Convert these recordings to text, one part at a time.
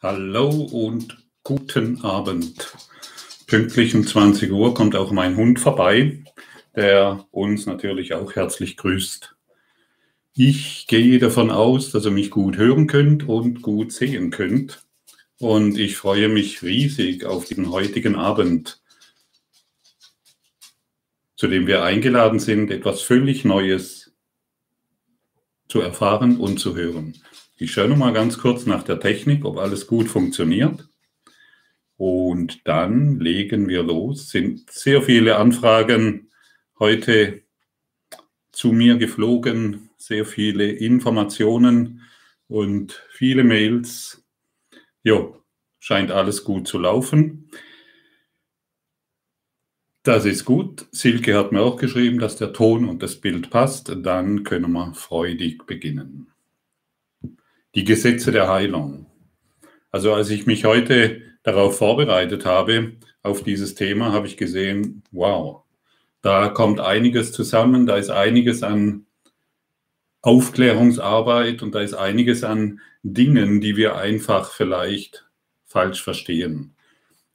Hallo und guten Abend. Pünktlich um 20 Uhr kommt auch mein Hund vorbei, der uns natürlich auch herzlich grüßt. Ich gehe davon aus, dass ihr mich gut hören könnt und gut sehen könnt. Und ich freue mich riesig auf diesen heutigen Abend, zu dem wir eingeladen sind, etwas völlig Neues zu erfahren und zu hören. Ich schaue noch mal ganz kurz nach der Technik, ob alles gut funktioniert. Und dann legen wir los. Sind sehr viele Anfragen heute zu mir geflogen, sehr viele Informationen und viele Mails. Jo, scheint alles gut zu laufen. Das ist gut. Silke hat mir auch geschrieben, dass der Ton und das Bild passt. Dann können wir freudig beginnen die Gesetze der Heilung. Also als ich mich heute darauf vorbereitet habe, auf dieses Thema, habe ich gesehen, wow, da kommt einiges zusammen, da ist einiges an Aufklärungsarbeit und da ist einiges an Dingen, die wir einfach vielleicht falsch verstehen.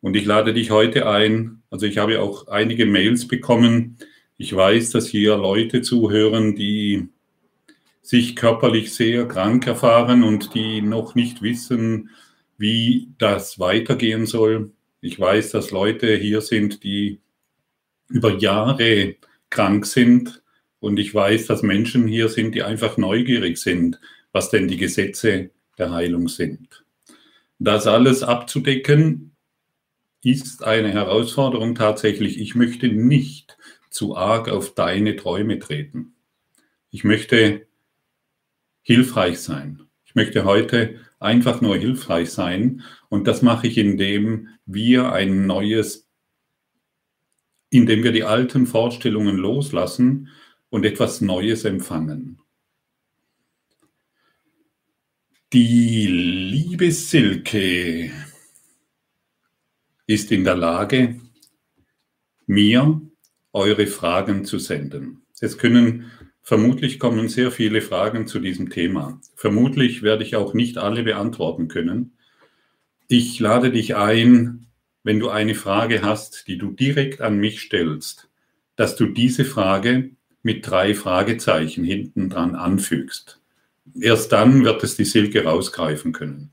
Und ich lade dich heute ein, also ich habe auch einige Mails bekommen. Ich weiß, dass hier Leute zuhören, die sich körperlich sehr krank erfahren und die noch nicht wissen, wie das weitergehen soll. Ich weiß, dass Leute hier sind, die über Jahre krank sind und ich weiß, dass Menschen hier sind, die einfach neugierig sind, was denn die Gesetze der Heilung sind. Das alles abzudecken, ist eine Herausforderung tatsächlich. Ich möchte nicht zu arg auf deine Träume treten. Ich möchte hilfreich sein. Ich möchte heute einfach nur hilfreich sein und das mache ich, indem wir ein neues, indem wir die alten Vorstellungen loslassen und etwas Neues empfangen. Die liebe Silke ist in der Lage, mir eure Fragen zu senden. Es können Vermutlich kommen sehr viele Fragen zu diesem Thema. Vermutlich werde ich auch nicht alle beantworten können. Ich lade dich ein, wenn du eine Frage hast, die du direkt an mich stellst, dass du diese Frage mit drei Fragezeichen hinten dran anfügst. Erst dann wird es die Silke rausgreifen können.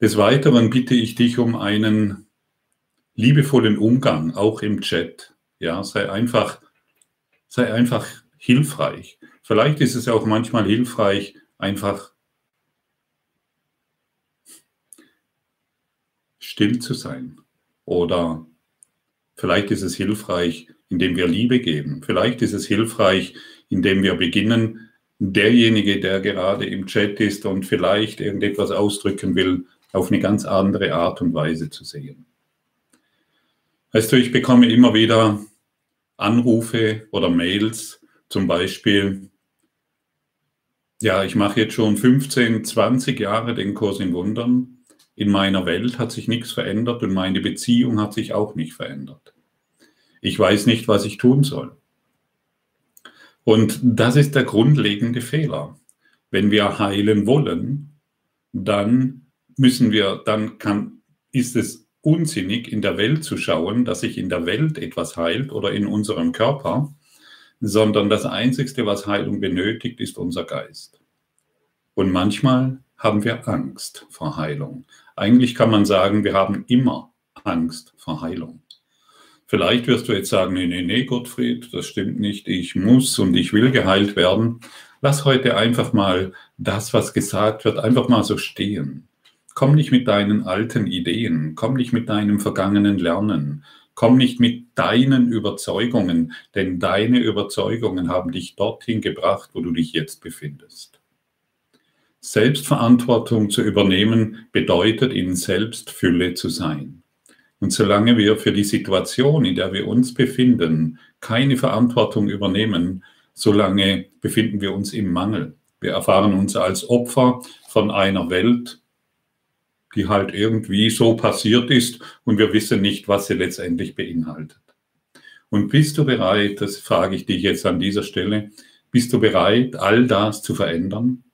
Des Weiteren bitte ich dich um einen liebevollen Umgang, auch im Chat. Ja, sei einfach, sei einfach hilfreich. Vielleicht ist es auch manchmal hilfreich, einfach still zu sein. Oder vielleicht ist es hilfreich, indem wir Liebe geben. Vielleicht ist es hilfreich, indem wir beginnen, derjenige, der gerade im Chat ist und vielleicht irgendetwas ausdrücken will, auf eine ganz andere Art und Weise zu sehen. Weißt du, ich bekomme immer wieder Anrufe oder Mails, zum Beispiel, ja, ich mache jetzt schon 15, 20 Jahre den Kurs in Wundern. In meiner Welt hat sich nichts verändert und meine Beziehung hat sich auch nicht verändert. Ich weiß nicht, was ich tun soll. Und das ist der grundlegende Fehler. Wenn wir heilen wollen, dann müssen wir, dann kann, ist es unsinnig, in der Welt zu schauen, dass sich in der Welt etwas heilt oder in unserem Körper, sondern das Einzige, was Heilung benötigt, ist unser Geist. Und manchmal haben wir Angst vor Heilung. Eigentlich kann man sagen, wir haben immer Angst vor Heilung. Vielleicht wirst du jetzt sagen, nee, nee, nee, Gottfried, das stimmt nicht, ich muss und ich will geheilt werden. Lass heute einfach mal das, was gesagt wird, einfach mal so stehen. Komm nicht mit deinen alten Ideen, komm nicht mit deinem vergangenen Lernen, Komm nicht mit deinen Überzeugungen, denn deine Überzeugungen haben dich dorthin gebracht, wo du dich jetzt befindest. Selbstverantwortung zu übernehmen bedeutet, in Selbstfülle zu sein. Und solange wir für die Situation, in der wir uns befinden, keine Verantwortung übernehmen, solange befinden wir uns im Mangel. Wir erfahren uns als Opfer von einer Welt, die halt irgendwie so passiert ist und wir wissen nicht, was sie letztendlich beinhaltet. Und bist du bereit, das frage ich dich jetzt an dieser Stelle, bist du bereit, all das zu verändern?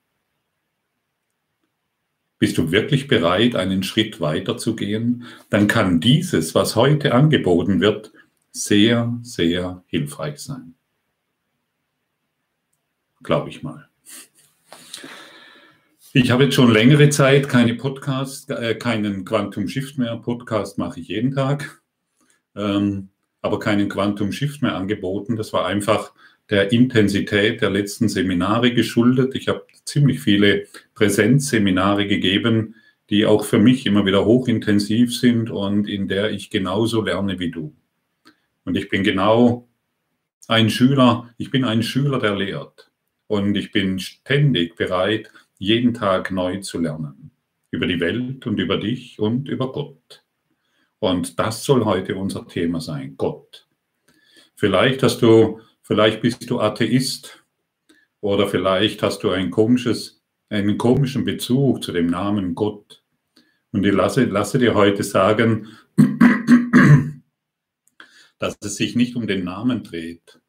Bist du wirklich bereit, einen Schritt weiter zu gehen? Dann kann dieses, was heute angeboten wird, sehr, sehr hilfreich sein. Glaube ich mal. Ich habe jetzt schon längere Zeit keine Podcast, äh, keinen Quantum Shift mehr. Podcast mache ich jeden Tag, ähm, aber keinen Quantum Shift mehr angeboten. Das war einfach der Intensität der letzten Seminare geschuldet. Ich habe ziemlich viele Präsenzseminare gegeben, die auch für mich immer wieder hochintensiv sind und in der ich genauso lerne wie du. Und ich bin genau ein Schüler, ich bin ein Schüler, der lehrt. Und ich bin ständig bereit, jeden Tag neu zu lernen. Über die Welt und über dich und über Gott. Und das soll heute unser Thema sein, Gott. Vielleicht hast du Vielleicht bist du Atheist oder vielleicht hast du ein komisches, einen komischen Bezug zu dem Namen Gott. Und ich lasse, lasse dir heute sagen, dass es sich nicht um den Namen dreht.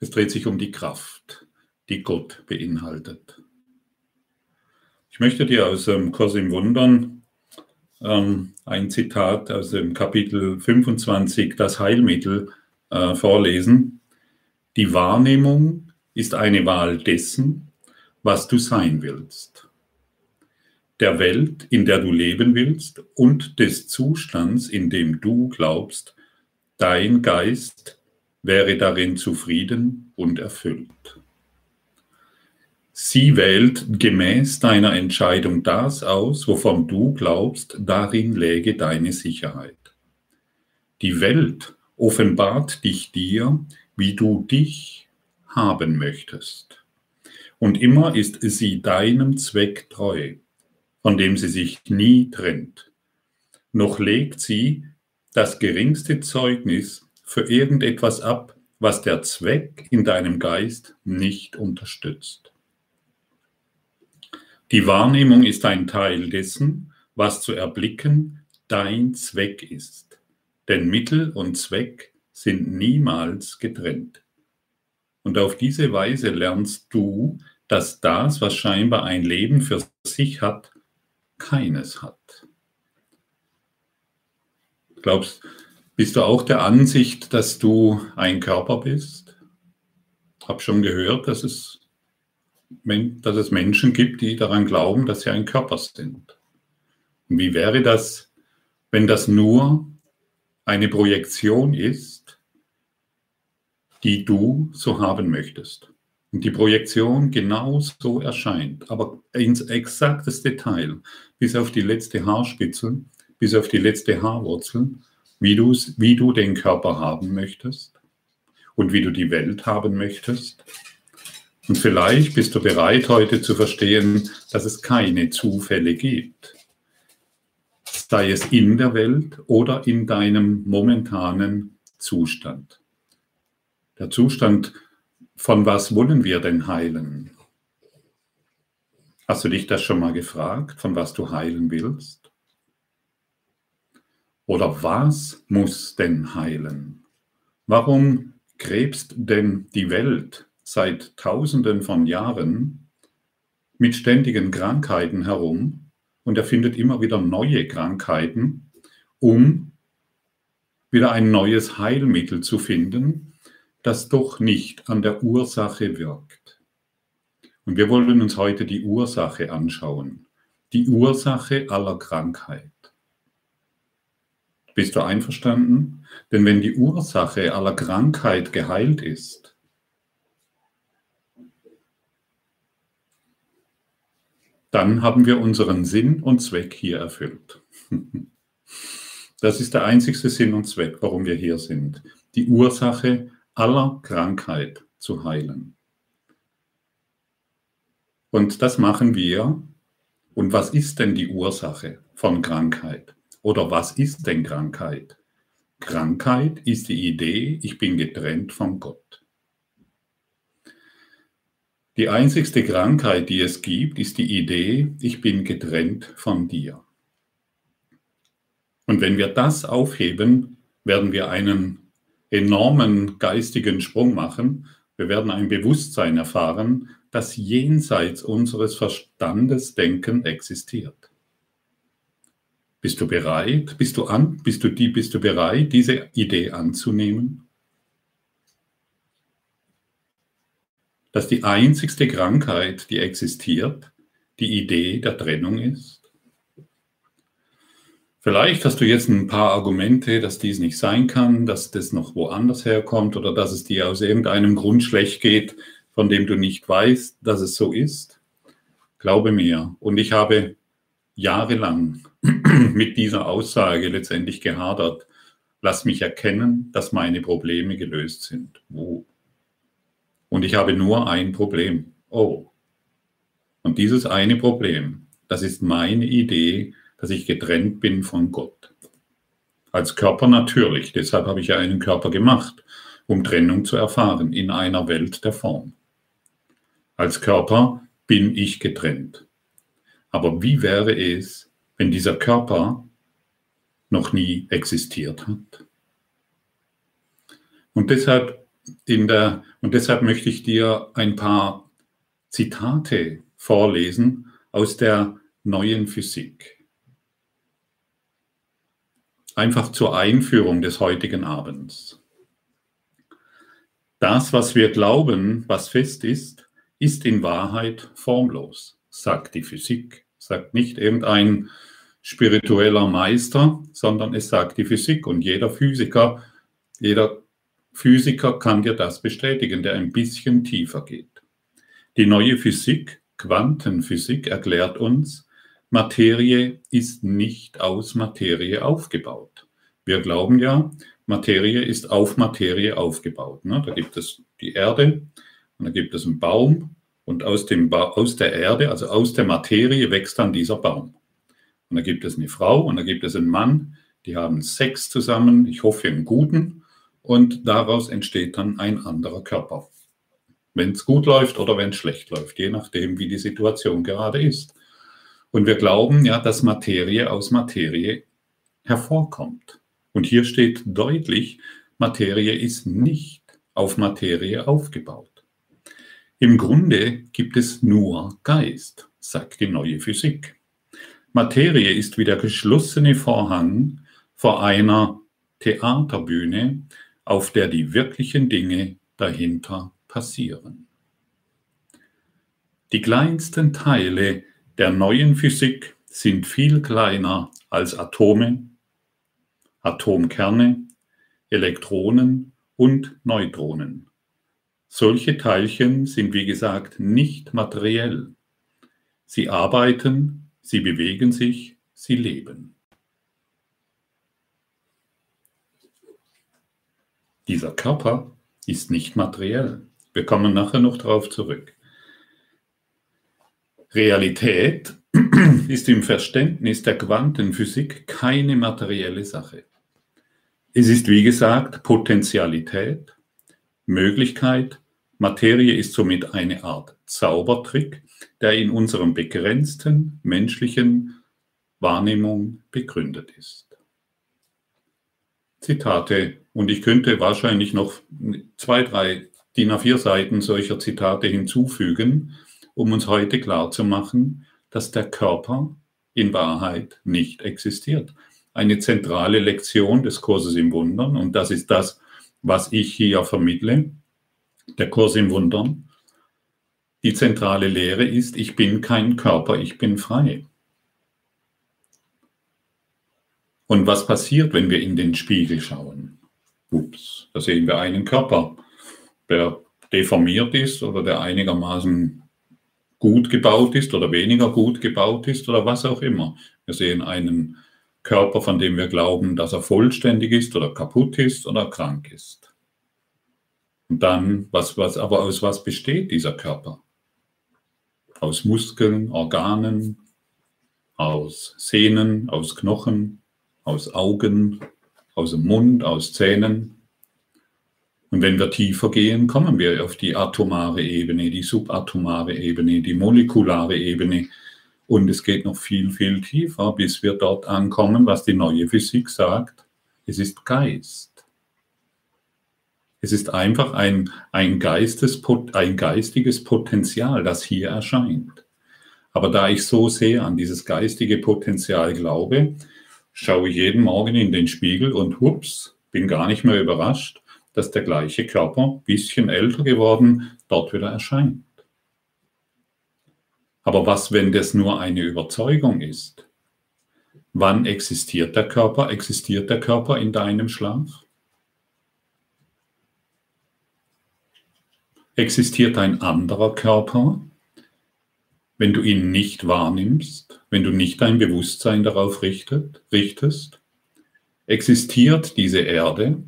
Es dreht sich um die Kraft, die Gott beinhaltet. Ich möchte dir aus dem Kurs im Wundern ähm, ein Zitat aus dem Kapitel 25, das Heilmittel, äh, vorlesen. Die Wahrnehmung ist eine Wahl dessen, was du sein willst. Der Welt, in der du leben willst und des Zustands, in dem du glaubst, dein Geist wäre darin zufrieden und erfüllt. Sie wählt gemäß deiner Entscheidung das aus, wovon du glaubst, darin läge deine Sicherheit. Die Welt offenbart dich dir, wie du dich haben möchtest. Und immer ist sie deinem Zweck treu, von dem sie sich nie trennt. Noch legt sie das geringste Zeugnis für irgendetwas ab, was der Zweck in deinem Geist nicht unterstützt. Die Wahrnehmung ist ein Teil dessen, was zu erblicken dein Zweck ist denn Mittel und Zweck sind niemals getrennt. Und auf diese Weise lernst du, dass das, was scheinbar ein Leben für sich hat, keines hat. Glaubst, bist du auch der Ansicht, dass du ein Körper bist? Hab schon gehört, dass es, dass es Menschen gibt, die daran glauben, dass sie ein Körper sind. Und wie wäre das, wenn das nur eine Projektion ist, die du so haben möchtest. Und die Projektion genau so erscheint, aber ins exaktes Detail, bis auf die letzte Haarspitze, bis auf die letzte Haarwurzel, wie, wie du den Körper haben möchtest und wie du die Welt haben möchtest. Und vielleicht bist du bereit heute zu verstehen, dass es keine Zufälle gibt, sei es in der Welt oder in deinem momentanen Zustand. Der Zustand, von was wollen wir denn heilen? Hast du dich das schon mal gefragt, von was du heilen willst? Oder was muss denn heilen? Warum krebst denn die Welt seit Tausenden von Jahren mit ständigen Krankheiten herum und er findet immer wieder neue Krankheiten, um wieder ein neues Heilmittel zu finden, das doch nicht an der Ursache wirkt. Und wir wollen uns heute die Ursache anschauen, die Ursache aller Krankheit. Bist du einverstanden? Denn wenn die Ursache aller Krankheit geheilt ist, dann haben wir unseren Sinn und Zweck hier erfüllt. Das ist der einzigste Sinn und Zweck, warum wir hier sind. Die Ursache aller Krankheit zu heilen. Und das machen wir. Und was ist denn die Ursache von Krankheit? Oder was ist denn Krankheit? Krankheit ist die Idee, ich bin getrennt von Gott. Die einzigste Krankheit, die es gibt, ist die Idee, ich bin getrennt von dir. Und wenn wir das aufheben, werden wir einen enormen geistigen Sprung machen. Wir werden ein Bewusstsein erfahren, das jenseits unseres Verstandes Denken existiert. Bist du bereit? Bist du an? Bist du die? Bist du bereit, diese Idee anzunehmen? Dass die einzigste Krankheit, die existiert, die Idee der Trennung ist? Vielleicht hast du jetzt ein paar Argumente, dass dies nicht sein kann, dass das noch woanders herkommt oder dass es dir aus irgendeinem Grund schlecht geht, von dem du nicht weißt, dass es so ist. Glaube mir. Und ich habe jahrelang mit dieser Aussage letztendlich gehadert. Lass mich erkennen, dass meine Probleme gelöst sind. Wo? Und ich habe nur ein Problem. Oh. Und dieses eine Problem, das ist meine Idee, dass ich getrennt bin von Gott. Als Körper natürlich, deshalb habe ich ja einen Körper gemacht, um Trennung zu erfahren in einer Welt der Form. Als Körper bin ich getrennt. Aber wie wäre es, wenn dieser Körper noch nie existiert hat? Und deshalb, in der, und deshalb möchte ich dir ein paar Zitate vorlesen aus der neuen Physik. Einfach zur Einführung des heutigen Abends. Das, was wir glauben, was fest ist, ist in Wahrheit formlos, sagt die Physik, sagt nicht irgendein spiritueller Meister, sondern es sagt die Physik und jeder Physiker, jeder Physiker kann dir das bestätigen, der ein bisschen tiefer geht. Die neue Physik, Quantenphysik, erklärt uns, Materie ist nicht aus Materie aufgebaut. Wir glauben ja, Materie ist auf Materie aufgebaut. Ne? Da gibt es die Erde, und dann gibt es einen Baum und aus, dem ba aus der Erde, also aus der Materie, wächst dann dieser Baum. Und da gibt es eine Frau und da gibt es einen Mann, die haben Sex zusammen, ich hoffe einen guten, und daraus entsteht dann ein anderer Körper. Wenn es gut läuft oder wenn es schlecht läuft, je nachdem, wie die Situation gerade ist. Und wir glauben ja, dass Materie aus Materie hervorkommt. Und hier steht deutlich, Materie ist nicht auf Materie aufgebaut. Im Grunde gibt es nur Geist, sagt die neue Physik. Materie ist wie der geschlossene Vorhang vor einer Theaterbühne, auf der die wirklichen Dinge dahinter passieren. Die kleinsten Teile der neuen Physik sind viel kleiner als Atome, Atomkerne, Elektronen und Neutronen. Solche Teilchen sind, wie gesagt, nicht materiell. Sie arbeiten, sie bewegen sich, sie leben. Dieser Körper ist nicht materiell. Wir kommen nachher noch darauf zurück. Realität ist im Verständnis der Quantenphysik keine materielle Sache. Es ist, wie gesagt, Potentialität, Möglichkeit, Materie ist somit eine Art Zaubertrick, der in unserem begrenzten menschlichen Wahrnehmung begründet ist. Zitate. Und ich könnte wahrscheinlich noch zwei, drei DIN A4 Seiten solcher Zitate hinzufügen, um uns heute klarzumachen, dass der Körper in Wahrheit nicht existiert. Eine zentrale Lektion des Kurses im Wundern, und das ist das, was ich hier vermittle, der Kurs im Wundern. Die zentrale Lehre ist, ich bin kein Körper, ich bin frei. Und was passiert, wenn wir in den Spiegel schauen? Ups, da sehen wir einen Körper, der deformiert ist oder der einigermaßen gut gebaut ist oder weniger gut gebaut ist oder was auch immer. Wir sehen einen Körper, von dem wir glauben, dass er vollständig ist oder kaputt ist oder krank ist. Und dann, was, was, aber aus was besteht dieser Körper? Aus Muskeln, Organen, aus Sehnen, aus Knochen, aus Augen, aus dem Mund, aus Zähnen. Und wenn wir tiefer gehen, kommen wir auf die atomare Ebene, die subatomare Ebene, die molekulare Ebene. Und es geht noch viel, viel tiefer, bis wir dort ankommen, was die neue Physik sagt. Es ist Geist. Es ist einfach ein, ein, Geistes, ein geistiges Potenzial, das hier erscheint. Aber da ich so sehr an dieses geistige Potenzial glaube, schaue ich jeden Morgen in den Spiegel und hups, bin gar nicht mehr überrascht, dass der gleiche Körper, bisschen älter geworden, dort wieder erscheint. Aber was, wenn das nur eine Überzeugung ist? Wann existiert der Körper? Existiert der Körper in deinem Schlaf? Existiert ein anderer Körper, wenn du ihn nicht wahrnimmst, wenn du nicht dein Bewusstsein darauf richtet, richtest? Existiert diese Erde,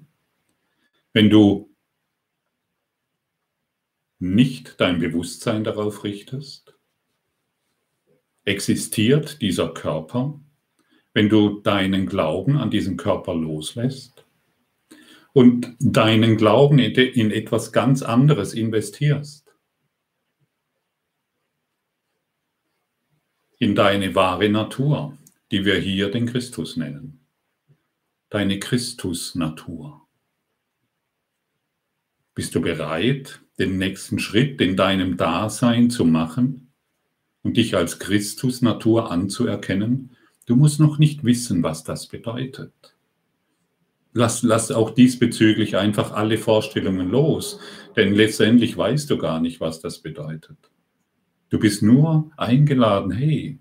wenn du nicht dein Bewusstsein darauf richtest? Existiert dieser Körper, wenn du deinen Glauben an diesen Körper loslässt und deinen Glauben in etwas ganz anderes investierst? In deine wahre Natur, die wir hier den Christus nennen. Deine Christus-Natur. Bist du bereit, den nächsten Schritt in deinem Dasein zu machen und dich als Christus-Natur anzuerkennen? Du musst noch nicht wissen, was das bedeutet. Lass, lass auch diesbezüglich einfach alle Vorstellungen los, denn letztendlich weißt du gar nicht, was das bedeutet. Du bist nur eingeladen, hey,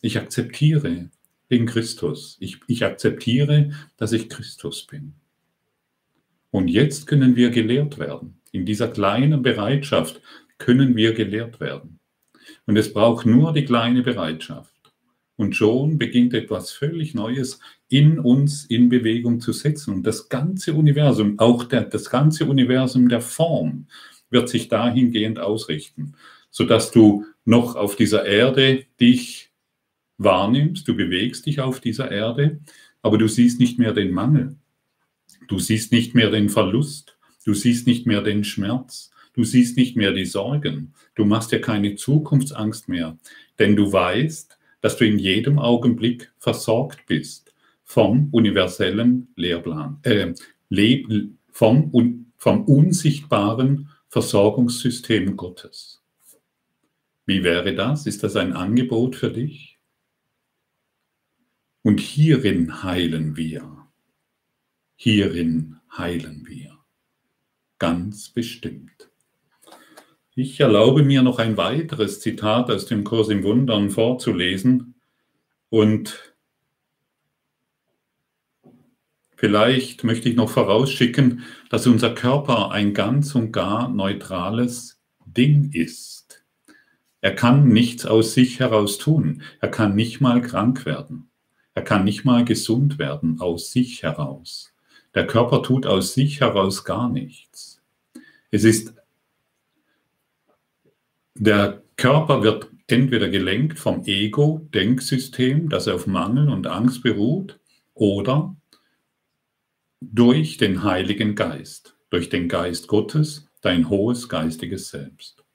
ich akzeptiere den Christus. Ich, ich akzeptiere, dass ich Christus bin. Und jetzt können wir gelehrt werden. In dieser kleinen Bereitschaft können wir gelehrt werden. Und es braucht nur die kleine Bereitschaft. Und schon beginnt etwas völlig Neues in uns in Bewegung zu setzen. Und das ganze Universum, auch der, das ganze Universum der Form, wird sich dahingehend ausrichten sodass du noch auf dieser Erde dich wahrnimmst, du bewegst dich auf dieser Erde, aber du siehst nicht mehr den Mangel, du siehst nicht mehr den Verlust, du siehst nicht mehr den Schmerz, du siehst nicht mehr die Sorgen, du machst dir keine Zukunftsangst mehr, denn du weißt, dass du in jedem Augenblick versorgt bist vom universellen Lehrplan, äh, vom, vom unsichtbaren Versorgungssystem Gottes. Wie wäre das? Ist das ein Angebot für dich? Und hierin heilen wir. Hierin heilen wir. Ganz bestimmt. Ich erlaube mir noch ein weiteres Zitat aus dem Kurs im Wundern vorzulesen und vielleicht möchte ich noch vorausschicken, dass unser Körper ein ganz und gar neutrales Ding ist. Er kann nichts aus sich heraus tun. Er kann nicht mal krank werden. Er kann nicht mal gesund werden aus sich heraus. Der Körper tut aus sich heraus gar nichts. Es ist, der Körper wird entweder gelenkt vom Ego-Denksystem, das auf Mangel und Angst beruht, oder durch den Heiligen Geist, durch den Geist Gottes, dein hohes geistiges Selbst.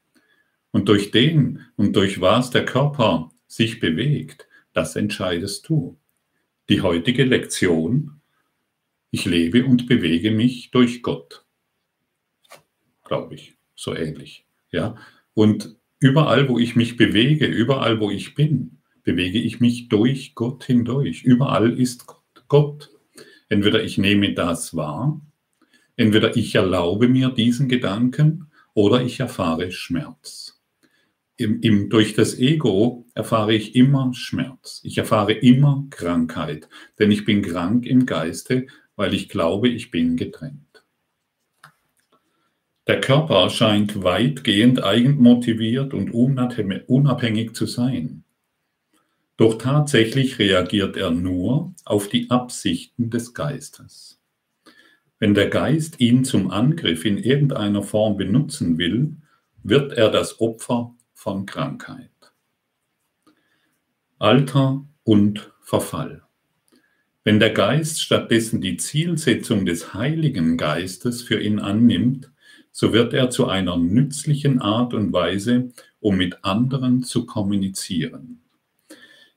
Und durch den und durch was der Körper sich bewegt, das entscheidest du. Die heutige Lektion, ich lebe und bewege mich durch Gott. Glaube ich, so ähnlich. Ja? Und überall, wo ich mich bewege, überall, wo ich bin, bewege ich mich durch Gott hindurch. Überall ist Gott. Gott. Entweder ich nehme das wahr, entweder ich erlaube mir diesen Gedanken oder ich erfahre Schmerz im, im, durch das Ego erfahre ich immer Schmerz. Ich erfahre immer Krankheit, denn ich bin krank im Geiste, weil ich glaube, ich bin getrennt. Der Körper scheint weitgehend eigenmotiviert und unabhängig zu sein. Doch tatsächlich reagiert er nur auf die Absichten des Geistes. Wenn der Geist ihn zum Angriff in irgendeiner Form benutzen will, wird er das Opfer von Krankheit. Alter und Verfall. Wenn der Geist stattdessen die Zielsetzung des Heiligen Geistes für ihn annimmt, so wird er zu einer nützlichen Art und Weise, um mit anderen zu kommunizieren.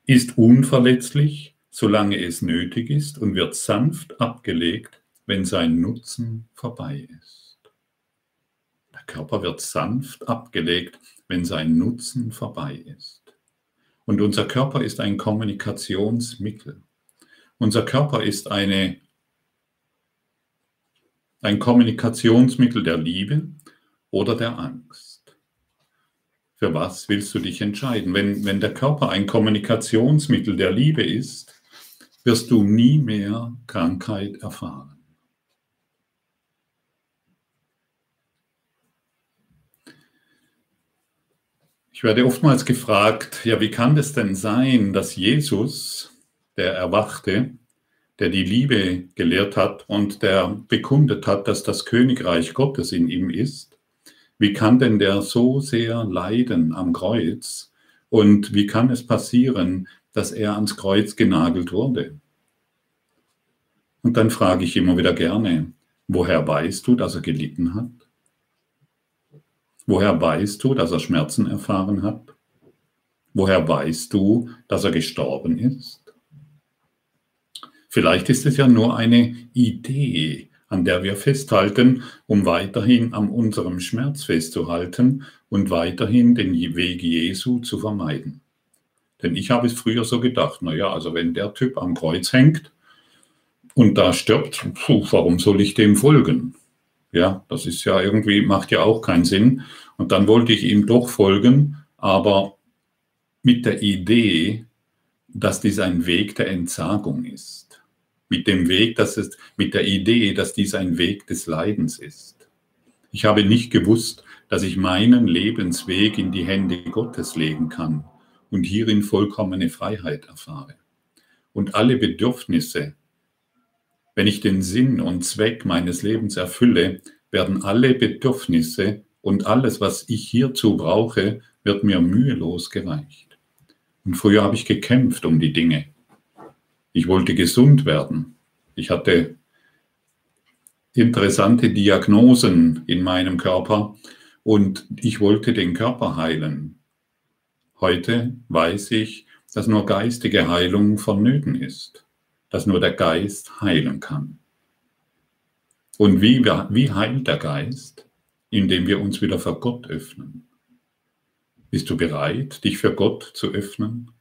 Ist unverletzlich, solange es nötig ist, und wird sanft abgelegt, wenn sein Nutzen vorbei ist. Körper wird sanft abgelegt, wenn sein Nutzen vorbei ist. Und unser Körper ist ein Kommunikationsmittel. Unser Körper ist eine, ein Kommunikationsmittel der Liebe oder der Angst. Für was willst du dich entscheiden? Wenn, wenn der Körper ein Kommunikationsmittel der Liebe ist, wirst du nie mehr Krankheit erfahren. Ich werde oftmals gefragt, ja, wie kann es denn sein, dass Jesus, der Erwachte, der die Liebe gelehrt hat und der bekundet hat, dass das Königreich Gottes in ihm ist, wie kann denn der so sehr leiden am Kreuz und wie kann es passieren, dass er ans Kreuz genagelt wurde? Und dann frage ich immer wieder gerne, woher weißt du, dass er gelitten hat? Woher weißt du, dass er Schmerzen erfahren hat? Woher weißt du, dass er gestorben ist? Vielleicht ist es ja nur eine Idee, an der wir festhalten, um weiterhin an unserem Schmerz festzuhalten und weiterhin den Weg Jesu zu vermeiden. Denn ich habe es früher so gedacht, naja, also wenn der Typ am Kreuz hängt und da stirbt, puh, warum soll ich dem folgen? Ja, das ist ja irgendwie, macht ja auch keinen Sinn. Und dann wollte ich ihm doch folgen, aber mit der Idee, dass dies ein Weg der Entsagung ist. Mit dem Weg, dass es, mit der Idee, dass dies ein Weg des Leidens ist. Ich habe nicht gewusst, dass ich meinen Lebensweg in die Hände Gottes legen kann und hierin vollkommene Freiheit erfahre. Und alle Bedürfnisse, wenn ich den Sinn und Zweck meines Lebens erfülle, werden alle Bedürfnisse und alles, was ich hierzu brauche, wird mir mühelos gereicht. Und früher habe ich gekämpft um die Dinge. Ich wollte gesund werden. Ich hatte interessante Diagnosen in meinem Körper und ich wollte den Körper heilen. Heute weiß ich, dass nur geistige Heilung vonnöten ist dass nur der Geist heilen kann. Und wie, wie heilt der Geist? Indem wir uns wieder für Gott öffnen. Bist du bereit, dich für Gott zu öffnen?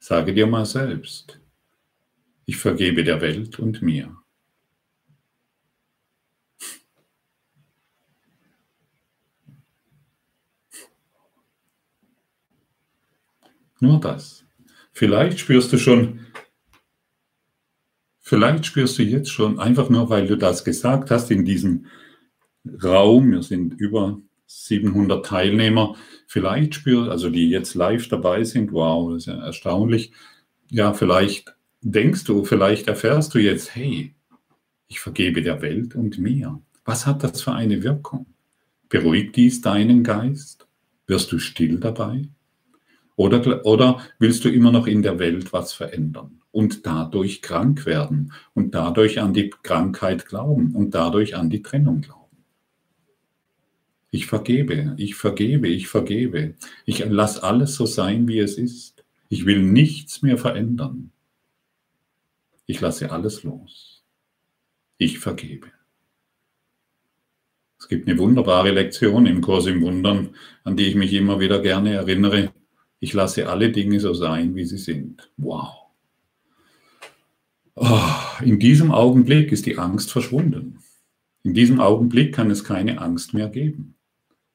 Sage dir mal selbst, ich vergebe der Welt und mir. Nur das. Vielleicht spürst du schon, vielleicht spürst du jetzt schon, einfach nur weil du das gesagt hast in diesem Raum, wir sind über 700 Teilnehmer, vielleicht spürst, also die jetzt live dabei sind, wow, das ist ja erstaunlich. Ja, vielleicht denkst du, vielleicht erfährst du jetzt, hey, ich vergebe der Welt und mir. Was hat das für eine Wirkung? Beruhigt dies deinen Geist? Wirst du still dabei? Oder, oder willst du immer noch in der Welt was verändern und dadurch krank werden und dadurch an die Krankheit glauben und dadurch an die Trennung glauben? Ich vergebe, ich vergebe, ich vergebe. Ich lasse alles so sein, wie es ist. Ich will nichts mehr verändern. Ich lasse alles los. Ich vergebe. Es gibt eine wunderbare Lektion im Kurs im Wundern, an die ich mich immer wieder gerne erinnere. Ich lasse alle Dinge so sein, wie sie sind. Wow. Oh, in diesem Augenblick ist die Angst verschwunden. In diesem Augenblick kann es keine Angst mehr geben.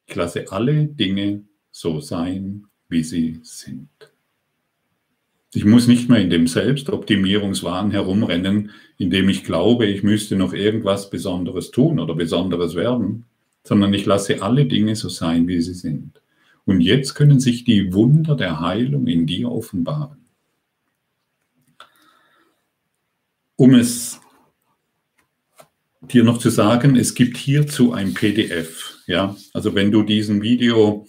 Ich lasse alle Dinge so sein, wie sie sind. Ich muss nicht mehr in dem Selbstoptimierungswahn herumrennen, in dem ich glaube, ich müsste noch irgendwas Besonderes tun oder Besonderes werden, sondern ich lasse alle Dinge so sein, wie sie sind. Und jetzt können sich die Wunder der Heilung in dir offenbaren. Um es dir noch zu sagen, es gibt hierzu ein PDF. Ja, also wenn du diesen Video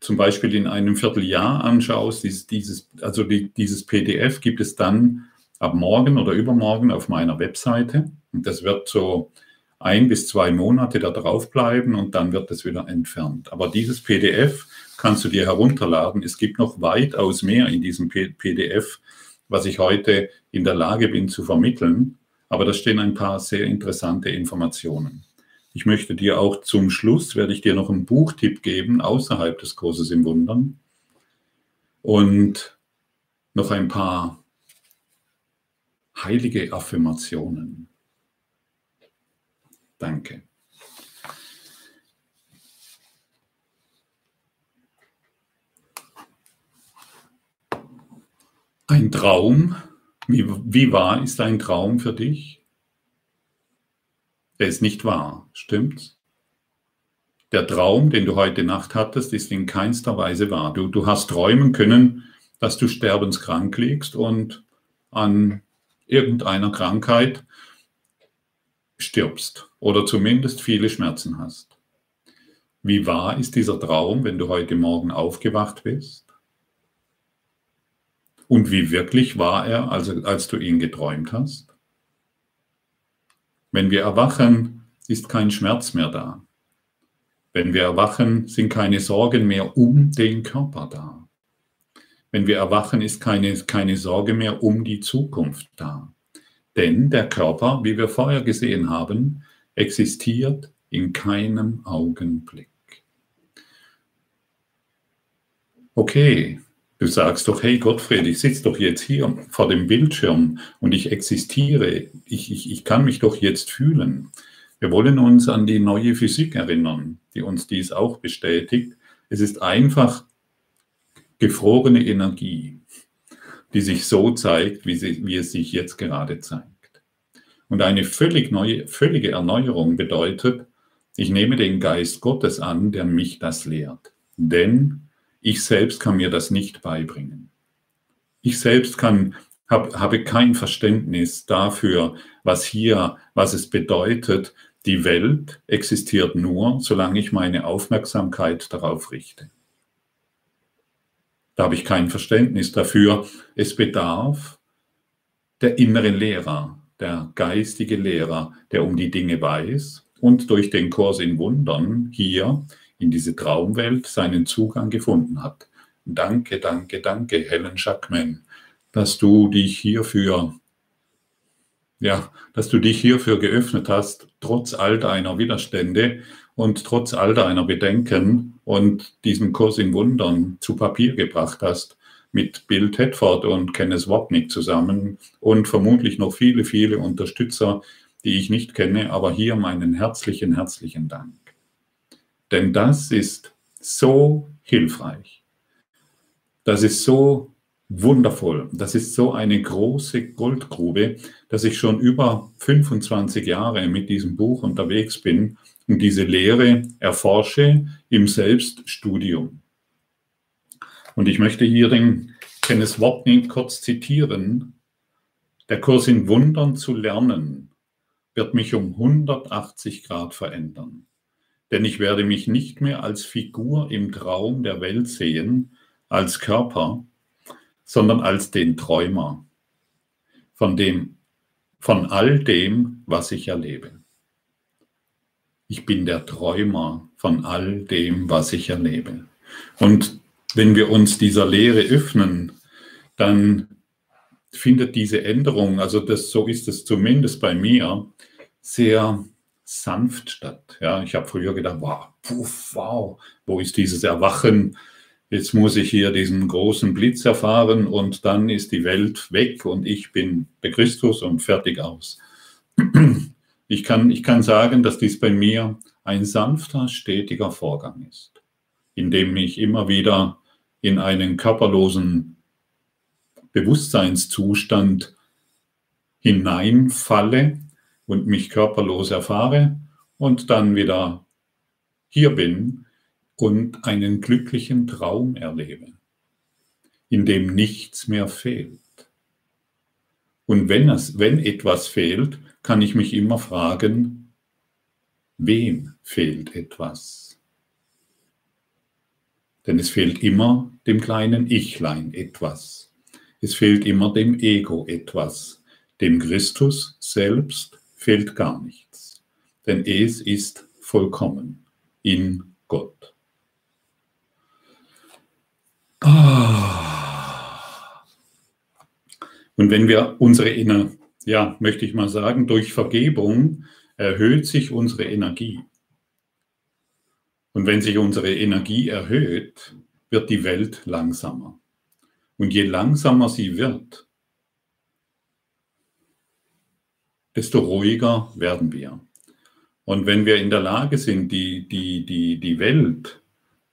zum Beispiel in einem Vierteljahr anschaust, dieses, dieses, also die, dieses PDF gibt es dann ab morgen oder übermorgen auf meiner Webseite. Und das wird so ein bis zwei Monate da drauf bleiben und dann wird es wieder entfernt. Aber dieses PDF kannst du dir herunterladen. Es gibt noch weitaus mehr in diesem PDF, was ich heute in der Lage bin zu vermitteln. aber da stehen ein paar sehr interessante Informationen. Ich möchte dir auch zum Schluss, werde ich dir noch einen Buchtipp geben, außerhalb des Kurses im Wundern. Und noch ein paar heilige Affirmationen. Danke. Ein Traum, wie, wie wahr ist ein Traum für dich? Der ist nicht wahr, stimmt's? Der Traum, den du heute Nacht hattest, ist in keinster Weise wahr. Du, du hast träumen können, dass du sterbenskrank liegst und an irgendeiner Krankheit stirbst oder zumindest viele Schmerzen hast. Wie wahr ist dieser Traum, wenn du heute Morgen aufgewacht bist? Und wie wirklich war er, also als du ihn geträumt hast? Wenn wir erwachen, ist kein Schmerz mehr da. Wenn wir erwachen, sind keine Sorgen mehr um den Körper da. Wenn wir erwachen, ist keine, keine Sorge mehr um die Zukunft da. Denn der Körper, wie wir vorher gesehen haben, existiert in keinem Augenblick. Okay, Du sagst doch, hey Gottfried, ich sitze doch jetzt hier vor dem Bildschirm und ich existiere. Ich, ich, ich kann mich doch jetzt fühlen. Wir wollen uns an die neue Physik erinnern, die uns dies auch bestätigt. Es ist einfach gefrorene Energie, die sich so zeigt, wie, sie, wie es sich jetzt gerade zeigt. Und eine völlig neue, völlige Erneuerung bedeutet, ich nehme den Geist Gottes an, der mich das lehrt. Denn ich selbst kann mir das nicht beibringen. Ich selbst kann, hab, habe kein Verständnis dafür, was hier, was es bedeutet. Die Welt existiert nur, solange ich meine Aufmerksamkeit darauf richte. Da habe ich kein Verständnis dafür. Es bedarf der innere Lehrer, der geistige Lehrer, der um die Dinge weiß und durch den Kurs in Wundern hier in diese Traumwelt seinen Zugang gefunden hat. Danke, danke, danke, Helen Schackman, dass du dich hierfür, ja, dass du dich hierfür geöffnet hast, trotz all deiner Widerstände und trotz all deiner Bedenken und diesen Kurs in Wundern zu Papier gebracht hast mit Bill Tedford und Kenneth Wapnick zusammen und vermutlich noch viele, viele Unterstützer, die ich nicht kenne, aber hier meinen herzlichen, herzlichen Dank. Denn das ist so hilfreich. Das ist so wundervoll. Das ist so eine große Goldgrube, dass ich schon über 25 Jahre mit diesem Buch unterwegs bin und diese Lehre erforsche im Selbststudium. Und ich möchte hier den Kenneth Wapnick kurz zitieren. Der Kurs in Wundern zu lernen wird mich um 180 Grad verändern denn ich werde mich nicht mehr als Figur im Traum der Welt sehen, als Körper, sondern als den Träumer von dem, von all dem, was ich erlebe. Ich bin der Träumer von all dem, was ich erlebe. Und wenn wir uns dieser Lehre öffnen, dann findet diese Änderung, also das, so ist es zumindest bei mir, sehr sanft statt. Ja, ich habe früher gedacht, wow, puff, wow, wo ist dieses Erwachen? Jetzt muss ich hier diesen großen Blitz erfahren und dann ist die Welt weg und ich bin bei Christus und fertig aus. Ich kann, ich kann sagen, dass dies bei mir ein sanfter, stetiger Vorgang ist, in dem ich immer wieder in einen körperlosen Bewusstseinszustand hineinfalle, und mich körperlos erfahre und dann wieder hier bin und einen glücklichen Traum erlebe, in dem nichts mehr fehlt. Und wenn, es, wenn etwas fehlt, kann ich mich immer fragen, wem fehlt etwas? Denn es fehlt immer dem kleinen Ichlein etwas. Es fehlt immer dem Ego etwas, dem Christus selbst fehlt gar nichts, denn es ist vollkommen in Gott. Ah. Und wenn wir unsere, ja, möchte ich mal sagen, durch Vergebung erhöht sich unsere Energie. Und wenn sich unsere Energie erhöht, wird die Welt langsamer. Und je langsamer sie wird, desto ruhiger werden wir. Und wenn wir in der Lage sind, die, die, die, die Welt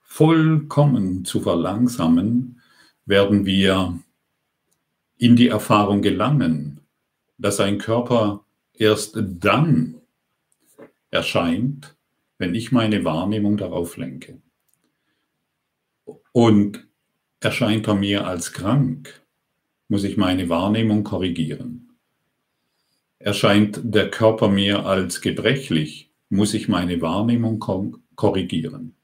vollkommen zu verlangsamen, werden wir in die Erfahrung gelangen, dass ein Körper erst dann erscheint, wenn ich meine Wahrnehmung darauf lenke. Und erscheint er mir als krank, muss ich meine Wahrnehmung korrigieren. Erscheint der Körper mir als gebrechlich, muss ich meine Wahrnehmung korrigieren.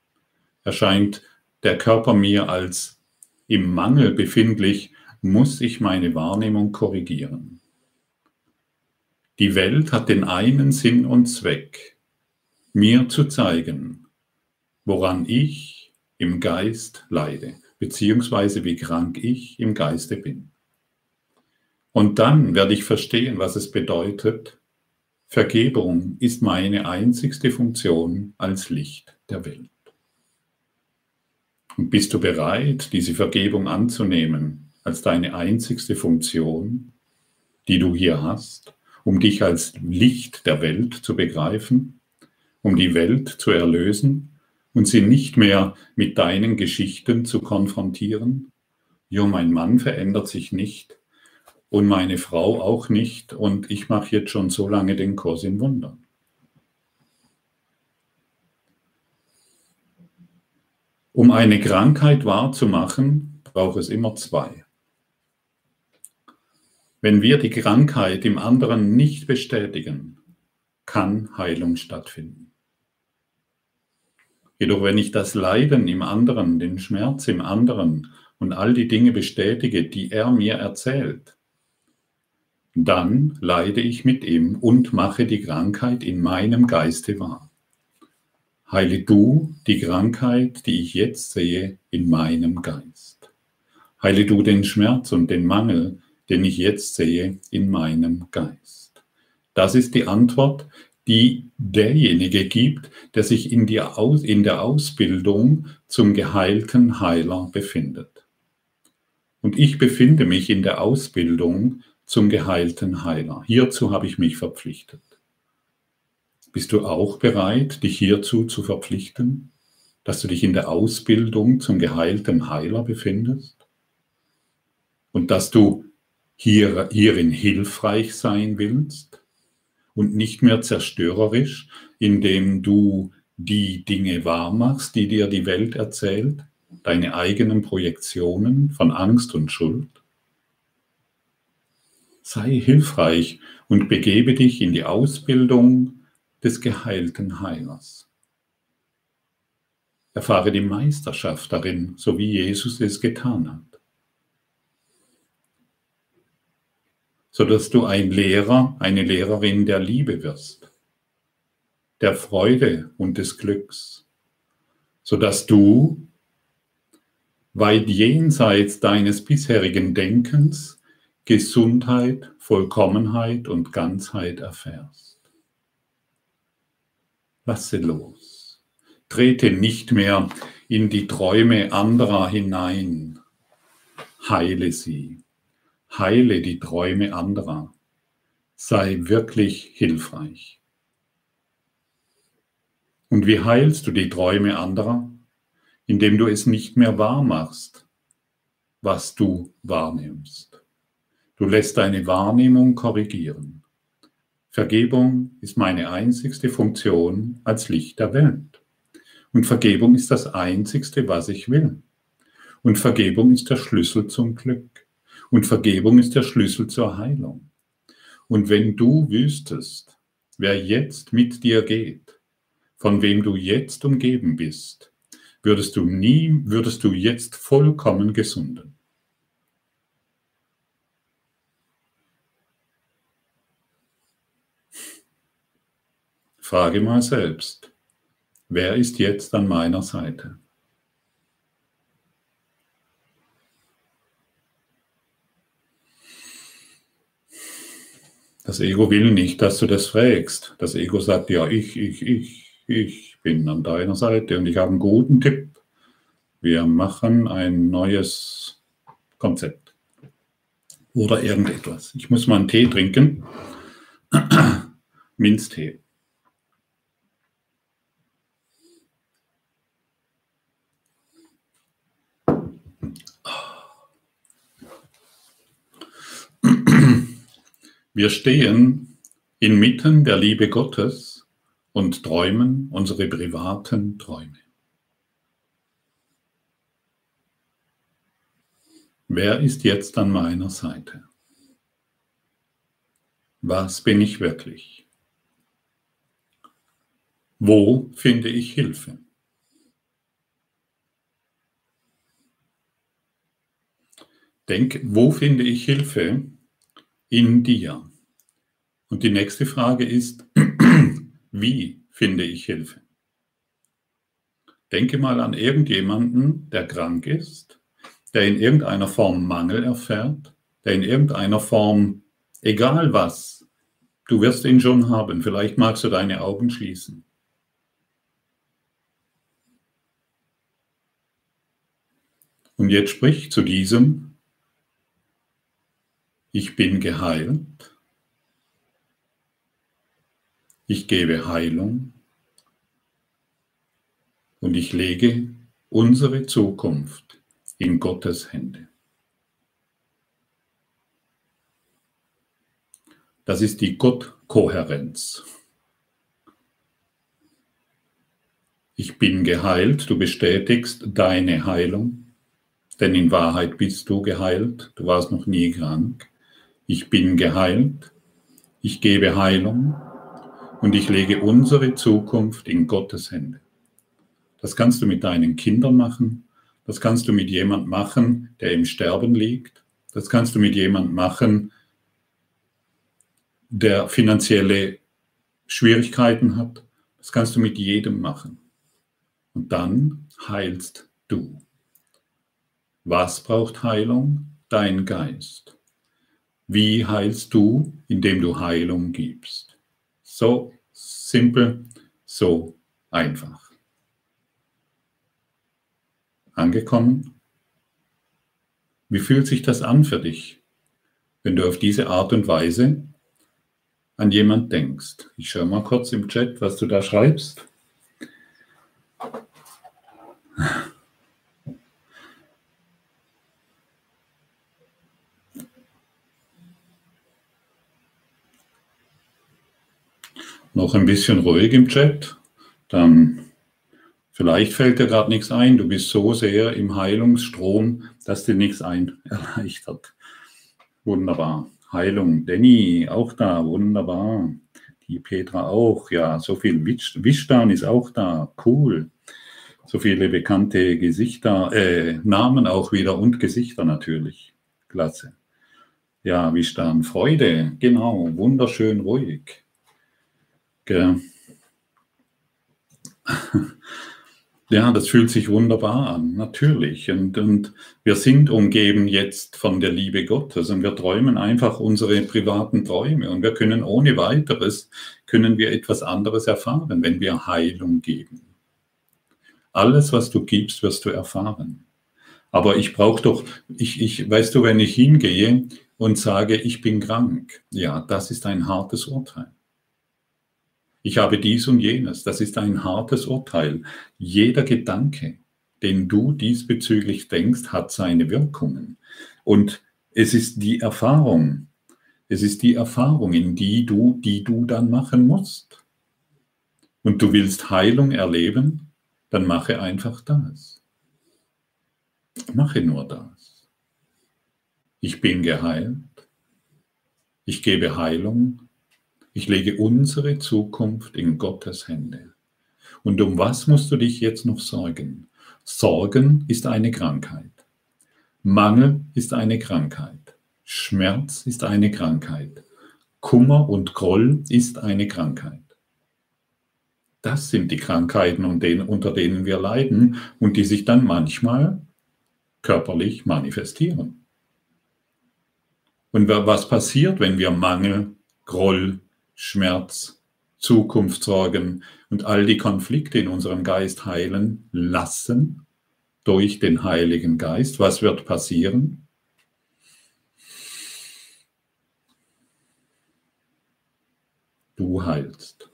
Erscheint der Körper mir als im Mangel befindlich, muss ich meine Wahrnehmung korrigieren. Die Welt hat den einen Sinn und Zweck, mir zu zeigen, woran ich im Geist leide, beziehungsweise wie krank ich im Geiste bin. Und dann werde ich verstehen, was es bedeutet, Vergebung ist meine einzigste Funktion als Licht der Welt. Und bist du bereit, diese Vergebung anzunehmen als deine einzigste Funktion, die du hier hast? um dich als Licht der Welt zu begreifen, um die Welt zu erlösen und sie nicht mehr mit deinen Geschichten zu konfrontieren. Jo, mein Mann verändert sich nicht und meine Frau auch nicht und ich mache jetzt schon so lange den Kurs in Wundern. Um eine Krankheit wahrzumachen, braucht es immer zwei. Wenn wir die Krankheit im anderen nicht bestätigen, kann Heilung stattfinden. Jedoch wenn ich das Leiden im anderen, den Schmerz im anderen und all die Dinge bestätige, die er mir erzählt, dann leide ich mit ihm und mache die Krankheit in meinem Geiste wahr. Heile du die Krankheit, die ich jetzt sehe, in meinem Geist. Heile du den Schmerz und den Mangel, den ich jetzt sehe in meinem Geist? Das ist die Antwort, die derjenige gibt, der sich in, Aus, in der Ausbildung zum geheilten Heiler befindet. Und ich befinde mich in der Ausbildung zum geheilten Heiler. Hierzu habe ich mich verpflichtet. Bist du auch bereit, dich hierzu zu verpflichten, dass du dich in der Ausbildung zum geheilten Heiler befindest? Und dass du hier, hierin hilfreich sein willst und nicht mehr zerstörerisch, indem du die Dinge wahrmachst, die dir die Welt erzählt, deine eigenen Projektionen von Angst und Schuld. Sei hilfreich und begebe dich in die Ausbildung des geheilten Heilers. Erfahre die Meisterschaft darin, so wie Jesus es getan hat. sodass du ein Lehrer, eine Lehrerin der Liebe wirst, der Freude und des Glücks, sodass du weit jenseits deines bisherigen Denkens Gesundheit, Vollkommenheit und Ganzheit erfährst. Lasse los. Trete nicht mehr in die Träume anderer hinein. Heile sie heile die Träume anderer, sei wirklich hilfreich. Und wie heilst du die Träume anderer? Indem du es nicht mehr wahr machst, was du wahrnimmst. Du lässt deine Wahrnehmung korrigieren. Vergebung ist meine einzigste Funktion als Licht der Welt. Und Vergebung ist das Einzigste, was ich will. Und Vergebung ist der Schlüssel zum Glück. Und Vergebung ist der Schlüssel zur Heilung. Und wenn du wüsstest, wer jetzt mit dir geht, von wem du jetzt umgeben bist, würdest du nie, würdest du jetzt vollkommen gesunden. Frage mal selbst, wer ist jetzt an meiner Seite? Das Ego will nicht, dass du das fragst. Das Ego sagt, ja, ich, ich, ich, ich bin an deiner Seite und ich habe einen guten Tipp. Wir machen ein neues Konzept oder irgendetwas. Ich muss mal einen Tee trinken. Minztee. Wir stehen inmitten der Liebe Gottes und träumen unsere privaten Träume. Wer ist jetzt an meiner Seite? Was bin ich wirklich? Wo finde ich Hilfe? Denk, wo finde ich Hilfe in dir? Und die nächste Frage ist, wie finde ich Hilfe? Denke mal an irgendjemanden, der krank ist der in irgendeiner Form Mangel erfährt, der in irgendeiner Form, egal was, du wirst ihn schon haben. Vielleicht magst du deine Augen schließen. Und jetzt sprich zu diesem, ich bin geheilt, ich gebe Heilung und ich lege unsere Zukunft in Gottes Hände. Das ist die Gottkohärenz. Ich bin geheilt, du bestätigst deine Heilung, denn in Wahrheit bist du geheilt, du warst noch nie krank. Ich bin geheilt, ich gebe Heilung und ich lege unsere Zukunft in Gottes Hände. Das kannst du mit deinen Kindern machen, das kannst du mit jemand machen, der im Sterben liegt. Das kannst du mit jemand machen, der finanzielle Schwierigkeiten hat. Das kannst du mit jedem machen. Und dann heilst du. Was braucht Heilung? Dein Geist. Wie heilst du? Indem du Heilung gibst. So simpel, so einfach angekommen? Wie fühlt sich das an für dich, wenn du auf diese Art und Weise an jemand denkst? Ich schaue mal kurz im Chat, was du da schreibst. Noch ein bisschen ruhig im Chat, dann Vielleicht fällt dir gerade nichts ein. Du bist so sehr im Heilungsstrom, dass dir nichts ein erleichtert. Wunderbar. Heilung. Danny, auch da. Wunderbar. Die Petra auch. Ja, so viel Wischdan ist auch da. Cool. So viele bekannte Gesichter, äh, Namen auch wieder und Gesichter natürlich. Klasse. Ja, Wischdan. Freude. Genau. Wunderschön ruhig. Gell. Ja, das fühlt sich wunderbar an, natürlich. Und, und wir sind umgeben jetzt von der Liebe Gottes und wir träumen einfach unsere privaten Träume und wir können ohne weiteres, können wir etwas anderes erfahren, wenn wir Heilung geben. Alles, was du gibst, wirst du erfahren. Aber ich brauche doch, ich, ich, weißt du, wenn ich hingehe und sage, ich bin krank, ja, das ist ein hartes Urteil ich habe dies und jenes. Das ist ein hartes Urteil. Jeder Gedanke, den du diesbezüglich denkst, hat seine Wirkungen. Und es ist die Erfahrung, es ist die Erfahrung, in die du, die du dann machen musst. Und du willst Heilung erleben, dann mache einfach das. Mache nur das. Ich bin geheilt. Ich gebe Heilung ich lege unsere Zukunft in Gottes Hände. Und um was musst du dich jetzt noch sorgen? Sorgen ist eine Krankheit. Mangel ist eine Krankheit. Schmerz ist eine Krankheit. Kummer und Groll ist eine Krankheit. Das sind die Krankheiten, unter denen wir leiden und die sich dann manchmal körperlich manifestieren. Und was passiert, wenn wir Mangel Groll, Schmerz, Zukunftssorgen und all die Konflikte in unserem Geist heilen lassen durch den Heiligen Geist. Was wird passieren? Du heilst.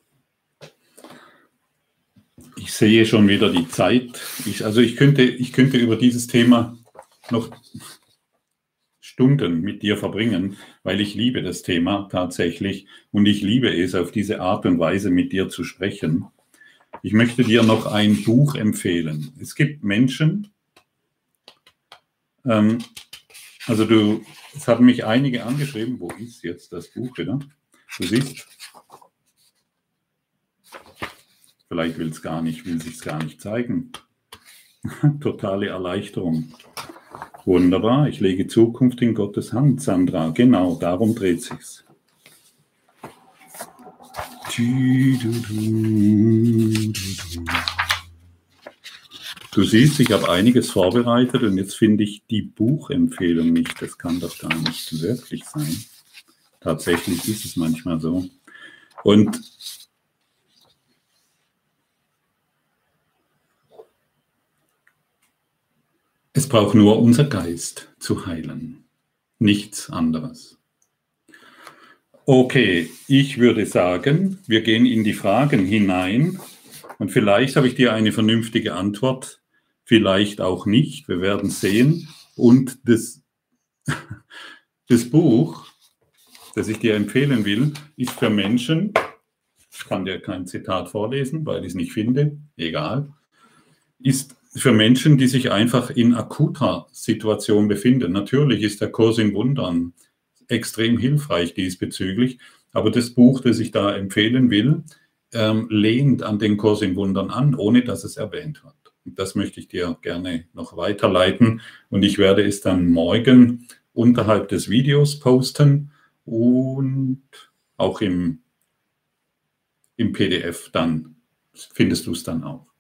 Ich sehe schon wieder die Zeit. Ich, also ich könnte, ich könnte über dieses Thema noch Stunden mit dir verbringen, weil ich liebe das Thema tatsächlich und ich liebe es, auf diese Art und Weise mit dir zu sprechen. Ich möchte dir noch ein Buch empfehlen. Es gibt Menschen, ähm, also du, es haben mich einige angeschrieben, wo ist jetzt das Buch wieder? Du siehst, vielleicht will es gar nicht, will sich gar nicht zeigen. Totale Erleichterung. Wunderbar, ich lege Zukunft in Gottes Hand, Sandra. Genau, darum dreht sich's. Du siehst, ich habe einiges vorbereitet und jetzt finde ich die Buchempfehlung nicht. Das kann doch gar nicht wirklich sein. Tatsächlich ist es manchmal so. Und Es braucht nur unser Geist zu heilen, nichts anderes. Okay, ich würde sagen, wir gehen in die Fragen hinein und vielleicht habe ich dir eine vernünftige Antwort, vielleicht auch nicht, wir werden sehen. Und das, das Buch, das ich dir empfehlen will, ist für Menschen, ich kann dir kein Zitat vorlesen, weil ich es nicht finde, egal, ist für Menschen, die sich einfach in akuter Situation befinden. Natürlich ist der Kurs in Wundern extrem hilfreich diesbezüglich, aber das Buch, das ich da empfehlen will, ähm, lehnt an den Kurs in Wundern an, ohne dass es erwähnt wird. Das möchte ich dir gerne noch weiterleiten und ich werde es dann morgen unterhalb des Videos posten und auch im, im PDF dann findest du es dann auch.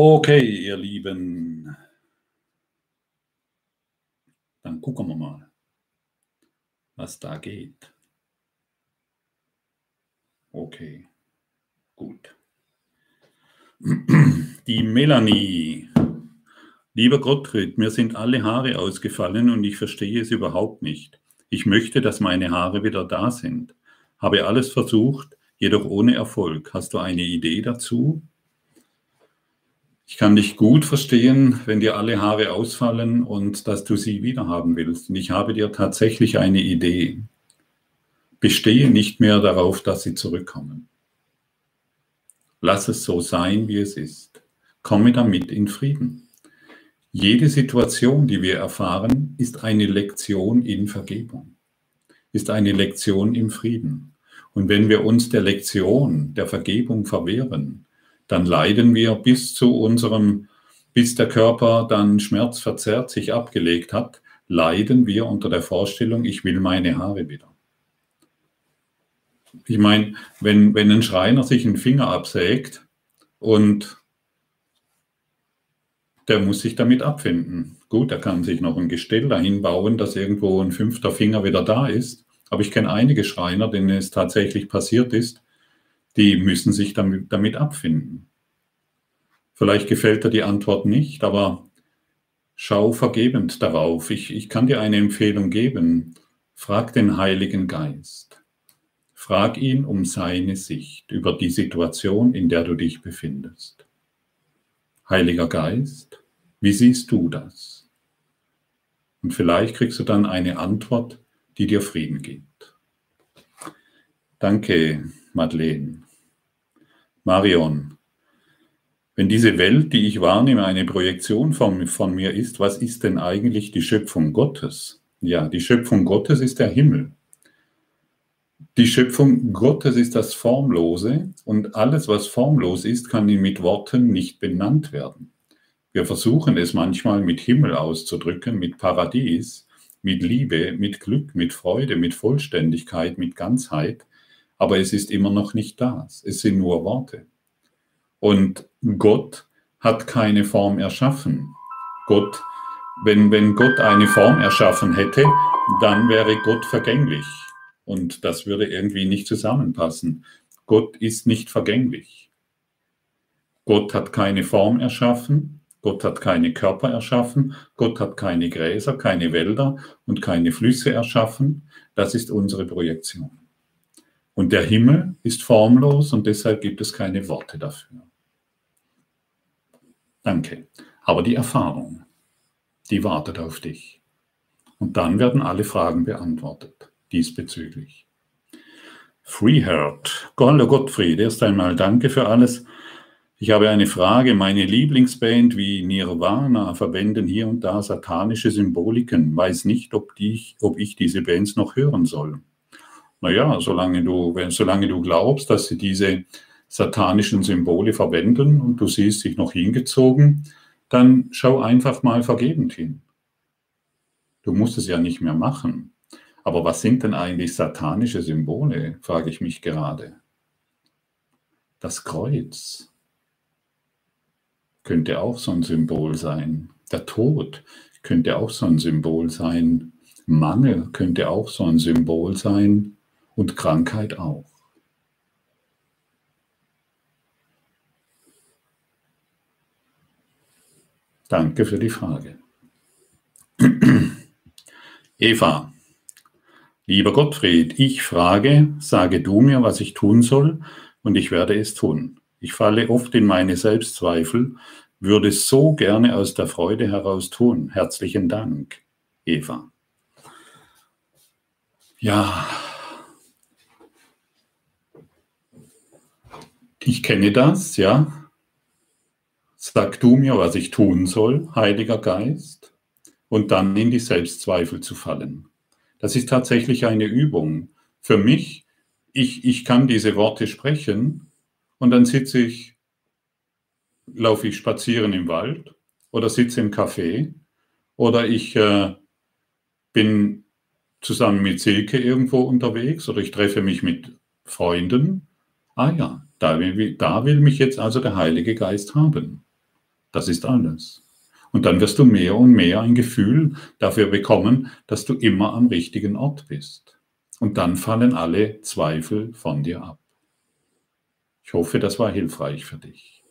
Okay, ihr Lieben. Dann gucken wir mal, was da geht. Okay, gut. Die Melanie. Lieber Gottfried, mir sind alle Haare ausgefallen und ich verstehe es überhaupt nicht. Ich möchte, dass meine Haare wieder da sind. Habe alles versucht, jedoch ohne Erfolg. Hast du eine Idee dazu? Ich kann dich gut verstehen, wenn dir alle Haare ausfallen und dass du sie wiederhaben willst. Und ich habe dir tatsächlich eine Idee. Bestehe nicht mehr darauf, dass sie zurückkommen. Lass es so sein, wie es ist. Komme damit in Frieden. Jede Situation, die wir erfahren, ist eine Lektion in Vergebung, ist eine Lektion im Frieden. Und wenn wir uns der Lektion der Vergebung verwehren, dann leiden wir bis zu unserem, bis der Körper dann schmerzverzerrt sich abgelegt hat, leiden wir unter der Vorstellung, ich will meine Haare wieder. Ich meine, wenn, wenn ein Schreiner sich einen Finger absägt und der muss sich damit abfinden. Gut, er kann sich noch ein Gestell dahin bauen, dass irgendwo ein fünfter Finger wieder da ist. Aber ich kenne einige Schreiner, denen es tatsächlich passiert ist, die müssen sich damit, damit abfinden. Vielleicht gefällt dir die Antwort nicht, aber schau vergebend darauf. Ich, ich kann dir eine Empfehlung geben. Frag den Heiligen Geist. Frag ihn um seine Sicht über die Situation, in der du dich befindest. Heiliger Geist, wie siehst du das? Und vielleicht kriegst du dann eine Antwort, die dir Frieden gibt. Danke, Madeleine. Marion, wenn diese Welt, die ich wahrnehme, eine Projektion von, von mir ist, was ist denn eigentlich die Schöpfung Gottes? Ja, die Schöpfung Gottes ist der Himmel. Die Schöpfung Gottes ist das Formlose und alles, was formlos ist, kann mit Worten nicht benannt werden. Wir versuchen es manchmal mit Himmel auszudrücken, mit Paradies, mit Liebe, mit Glück, mit Freude, mit Vollständigkeit, mit Ganzheit aber es ist immer noch nicht das. Es sind nur Worte. Und Gott hat keine Form erschaffen. Gott, wenn, wenn Gott eine Form erschaffen hätte, dann wäre Gott vergänglich. Und das würde irgendwie nicht zusammenpassen. Gott ist nicht vergänglich. Gott hat keine Form erschaffen, Gott hat keine Körper erschaffen, Gott hat keine Gräser, keine Wälder und keine Flüsse erschaffen. Das ist unsere Projektion. Und der Himmel ist formlos und deshalb gibt es keine Worte dafür. Danke. Aber die Erfahrung, die wartet auf dich. Und dann werden alle Fragen beantwortet diesbezüglich. Freeheart. Hallo Gottfried, erst einmal danke für alles. Ich habe eine Frage. Meine Lieblingsband wie Nirvana verwenden hier und da satanische Symboliken. Weiß nicht, ob, die, ob ich diese Bands noch hören soll. Naja, solange du, wenn, solange du glaubst, dass sie diese satanischen Symbole verwenden und du siehst dich noch hingezogen, dann schau einfach mal vergebend hin. Du musst es ja nicht mehr machen. Aber was sind denn eigentlich satanische Symbole, frage ich mich gerade. Das Kreuz könnte auch so ein Symbol sein. Der Tod könnte auch so ein Symbol sein. Mangel könnte auch so ein Symbol sein. Und Krankheit auch. Danke für die Frage. Eva, lieber Gottfried, ich frage, sage du mir, was ich tun soll, und ich werde es tun. Ich falle oft in meine Selbstzweifel, würde es so gerne aus der Freude heraus tun. Herzlichen Dank, Eva. Ja, ich kenne das, ja. Sag du mir, was ich tun soll, Heiliger Geist, und dann in die Selbstzweifel zu fallen. Das ist tatsächlich eine Übung. Für mich, ich, ich kann diese Worte sprechen und dann sitze ich, laufe ich spazieren im Wald oder sitze im Café oder ich äh, bin zusammen mit Silke irgendwo unterwegs oder ich treffe mich mit Freunden. Ah ja, da will, da will mich jetzt also der Heilige Geist haben. Das ist alles. Und dann wirst du mehr und mehr ein Gefühl dafür bekommen, dass du immer am richtigen Ort bist. Und dann fallen alle Zweifel von dir ab. Ich hoffe, das war hilfreich für dich.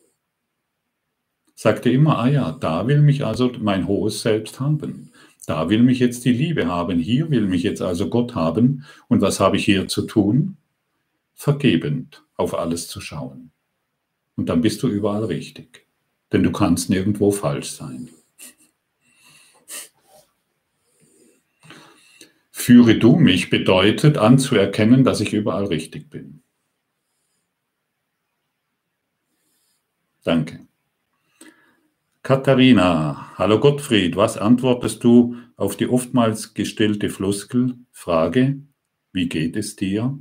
Sag dir immer, ah ja, da will mich also mein hohes Selbst haben. Da will mich jetzt die Liebe haben. Hier will mich jetzt also Gott haben. Und was habe ich hier zu tun? Vergebend auf alles zu schauen. Und dann bist du überall richtig denn du kannst nirgendwo falsch sein. Führe du mich bedeutet anzuerkennen, dass ich überall richtig bin. Danke. Katharina, hallo Gottfried, was antwortest du auf die oftmals gestellte Floskelfrage, wie geht es dir?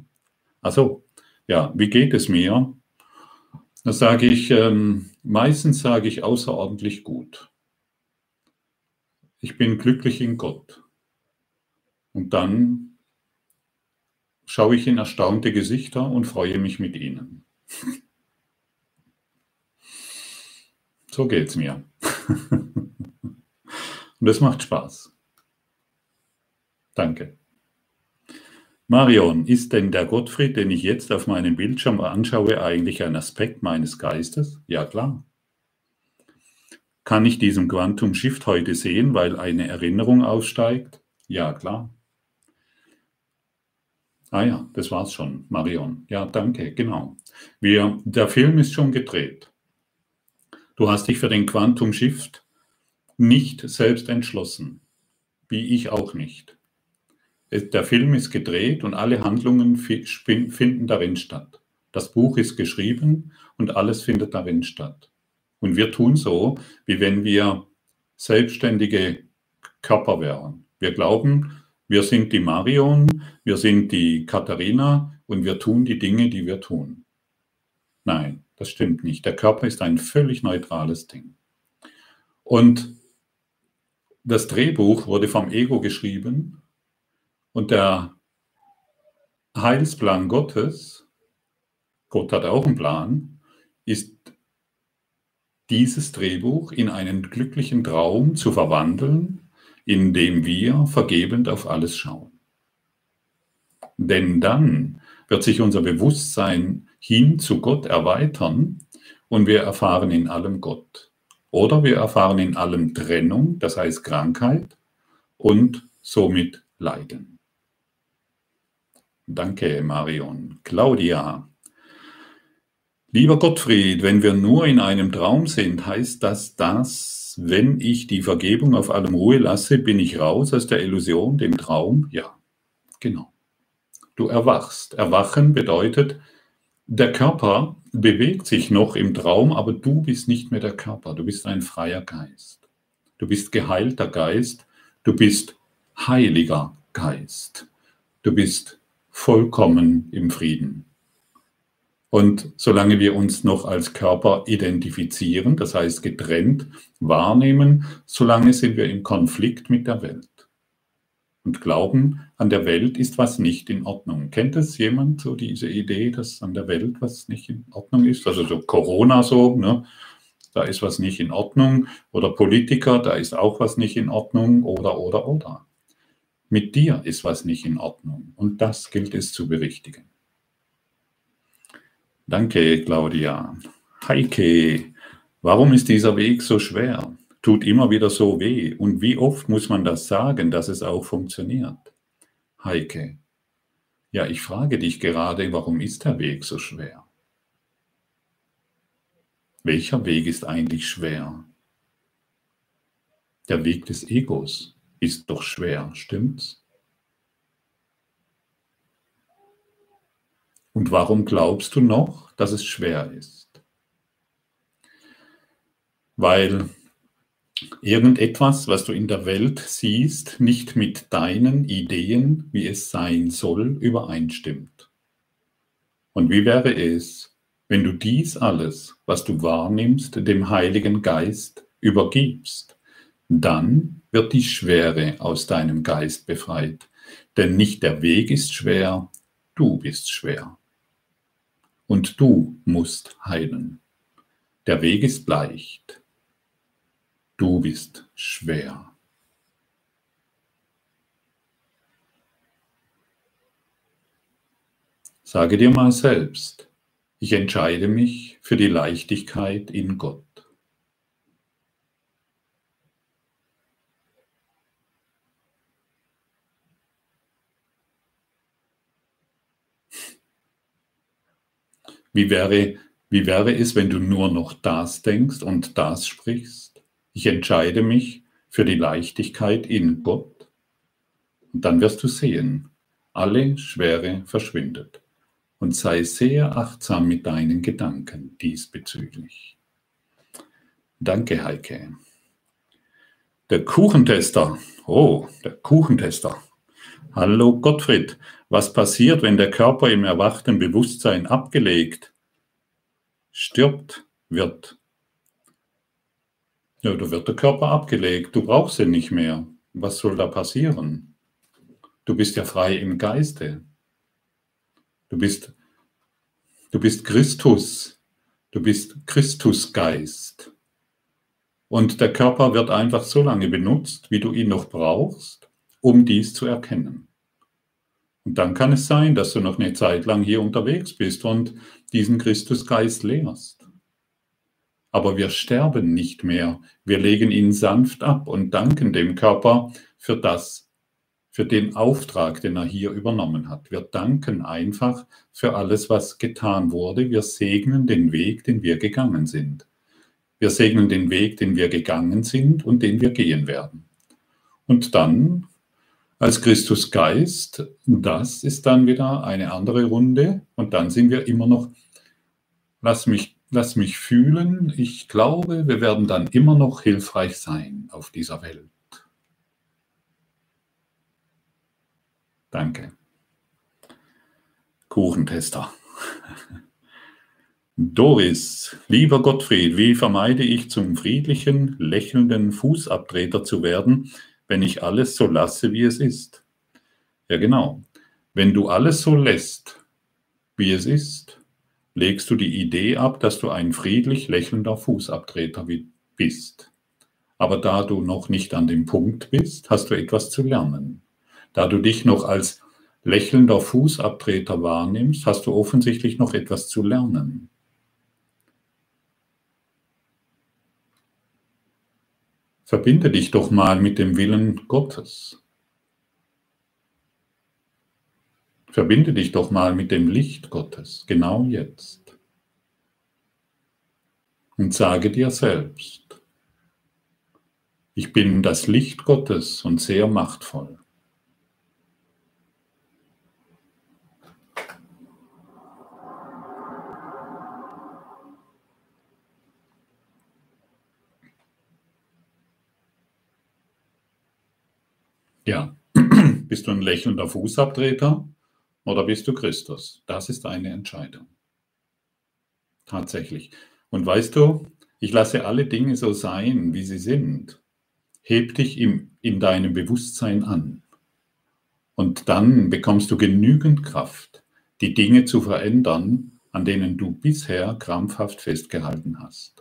Also, ja, wie geht es mir? Da sage ich, ähm, meistens sage ich außerordentlich gut. Ich bin glücklich in Gott. Und dann schaue ich in erstaunte Gesichter und freue mich mit ihnen. So geht es mir. Und es macht Spaß. Danke. Marion, ist denn der Gottfried, den ich jetzt auf meinem Bildschirm anschaue, eigentlich ein Aspekt meines Geistes? Ja, klar. Kann ich diesen Quantum Shift heute sehen, weil eine Erinnerung aufsteigt? Ja, klar. Ah ja, das war's schon, Marion. Ja, danke, genau. Wir, der Film ist schon gedreht. Du hast dich für den Quantum Shift nicht selbst entschlossen, wie ich auch nicht. Der Film ist gedreht und alle Handlungen finden darin statt. Das Buch ist geschrieben und alles findet darin statt. Und wir tun so, wie wenn wir selbstständige Körper wären. Wir glauben, wir sind die Marion, wir sind die Katharina und wir tun die Dinge, die wir tun. Nein, das stimmt nicht. Der Körper ist ein völlig neutrales Ding. Und das Drehbuch wurde vom Ego geschrieben und der Heilsplan Gottes, Gott hat auch einen Plan, ist dieses Drehbuch in einen glücklichen Traum zu verwandeln, in dem wir vergebend auf alles schauen. Denn dann wird sich unser Bewusstsein hin zu Gott erweitern und wir erfahren in allem Gott. Oder wir erfahren in allem Trennung, das heißt Krankheit und somit Leiden. Danke, Marion. Claudia. Lieber Gottfried, wenn wir nur in einem Traum sind, heißt das, dass, wenn ich die Vergebung auf allem Ruhe lasse, bin ich raus aus der Illusion, dem Traum? Ja, genau. Du erwachst. Erwachen bedeutet, der Körper bewegt sich noch im Traum, aber du bist nicht mehr der Körper. Du bist ein freier Geist. Du bist geheilter Geist. Du bist heiliger Geist. Du bist vollkommen im Frieden. Und solange wir uns noch als Körper identifizieren, das heißt getrennt wahrnehmen, solange sind wir im Konflikt mit der Welt und glauben, an der Welt ist was nicht in Ordnung. Kennt es jemand so diese Idee, dass an der Welt was nicht in Ordnung ist? Also so Corona so, ne? da ist was nicht in Ordnung. Oder Politiker, da ist auch was nicht in Ordnung. Oder, oder, oder. Mit dir ist was nicht in Ordnung. Und das gilt es zu berichtigen. Danke, Claudia. Heike, warum ist dieser Weg so schwer? Tut immer wieder so weh. Und wie oft muss man das sagen, dass es auch funktioniert? Heike, ja, ich frage dich gerade, warum ist der Weg so schwer? Welcher Weg ist eigentlich schwer? Der Weg des Egos ist doch schwer, stimmt's? Und warum glaubst du noch, dass es schwer ist? Weil irgendetwas, was du in der Welt siehst, nicht mit deinen Ideen, wie es sein soll, übereinstimmt. Und wie wäre es, wenn du dies alles, was du wahrnimmst, dem Heiligen Geist übergibst? Dann wird die Schwere aus deinem Geist befreit. Denn nicht der Weg ist schwer, du bist schwer und du musst heilen. Der Weg ist leicht, du bist schwer. Sage dir mal selbst, ich entscheide mich für die Leichtigkeit in Gott. Wie wäre, wie wäre es, wenn du nur noch das denkst und das sprichst? Ich entscheide mich für die Leichtigkeit in Gott. Und dann wirst du sehen, alle Schwere verschwindet. Und sei sehr achtsam mit deinen Gedanken diesbezüglich. Danke, Heike. Der Kuchentester. Oh, der Kuchentester. Hallo Gottfried, was passiert, wenn der Körper im erwachten Bewusstsein abgelegt, stirbt, wird? Ja, da wird der Körper abgelegt, du brauchst ihn nicht mehr. Was soll da passieren? Du bist ja frei im Geiste. Du bist, du bist Christus. Du bist Christusgeist. Und der Körper wird einfach so lange benutzt, wie du ihn noch brauchst, um dies zu erkennen. Und dann kann es sein, dass du noch eine Zeit lang hier unterwegs bist und diesen Christusgeist lehrst. Aber wir sterben nicht mehr. Wir legen ihn sanft ab und danken dem Körper für das, für den Auftrag, den er hier übernommen hat. Wir danken einfach für alles, was getan wurde. Wir segnen den Weg, den wir gegangen sind. Wir segnen den Weg, den wir gegangen sind und den wir gehen werden. Und dann als Christusgeist, das ist dann wieder eine andere Runde und dann sind wir immer noch, lass mich, lass mich fühlen, ich glaube, wir werden dann immer noch hilfreich sein auf dieser Welt. Danke. Kuchentester. Doris, lieber Gottfried, wie vermeide ich zum friedlichen, lächelnden Fußabtreter zu werden, wenn ich alles so lasse, wie es ist. Ja, genau. Wenn du alles so lässt, wie es ist, legst du die Idee ab, dass du ein friedlich lächelnder Fußabtreter bist. Aber da du noch nicht an dem Punkt bist, hast du etwas zu lernen. Da du dich noch als lächelnder Fußabtreter wahrnimmst, hast du offensichtlich noch etwas zu lernen. Verbinde dich doch mal mit dem Willen Gottes. Verbinde dich doch mal mit dem Licht Gottes, genau jetzt. Und sage dir selbst, ich bin das Licht Gottes und sehr machtvoll. Ja, bist du ein lächelnder Fußabtreter oder bist du Christus? Das ist eine Entscheidung. Tatsächlich. Und weißt du, ich lasse alle Dinge so sein, wie sie sind. Heb dich im, in deinem Bewusstsein an. Und dann bekommst du genügend Kraft, die Dinge zu verändern, an denen du bisher krampfhaft festgehalten hast.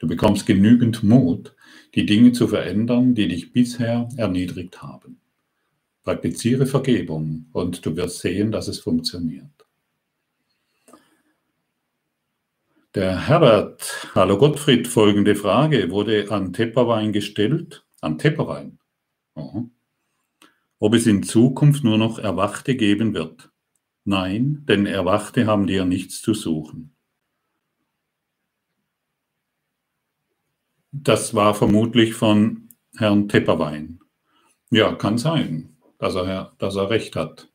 Du bekommst genügend Mut, die Dinge zu verändern, die dich bisher erniedrigt haben. Praktiziere Vergebung und du wirst sehen, dass es funktioniert. Der Herbert, hallo Gottfried, folgende Frage wurde an Tepperwein gestellt. An Tepperwein? Oh. Ob es in Zukunft nur noch Erwachte geben wird? Nein, denn Erwachte haben dir nichts zu suchen. Das war vermutlich von Herrn Tepperwein. Ja, kann sein, dass er, dass er recht hat.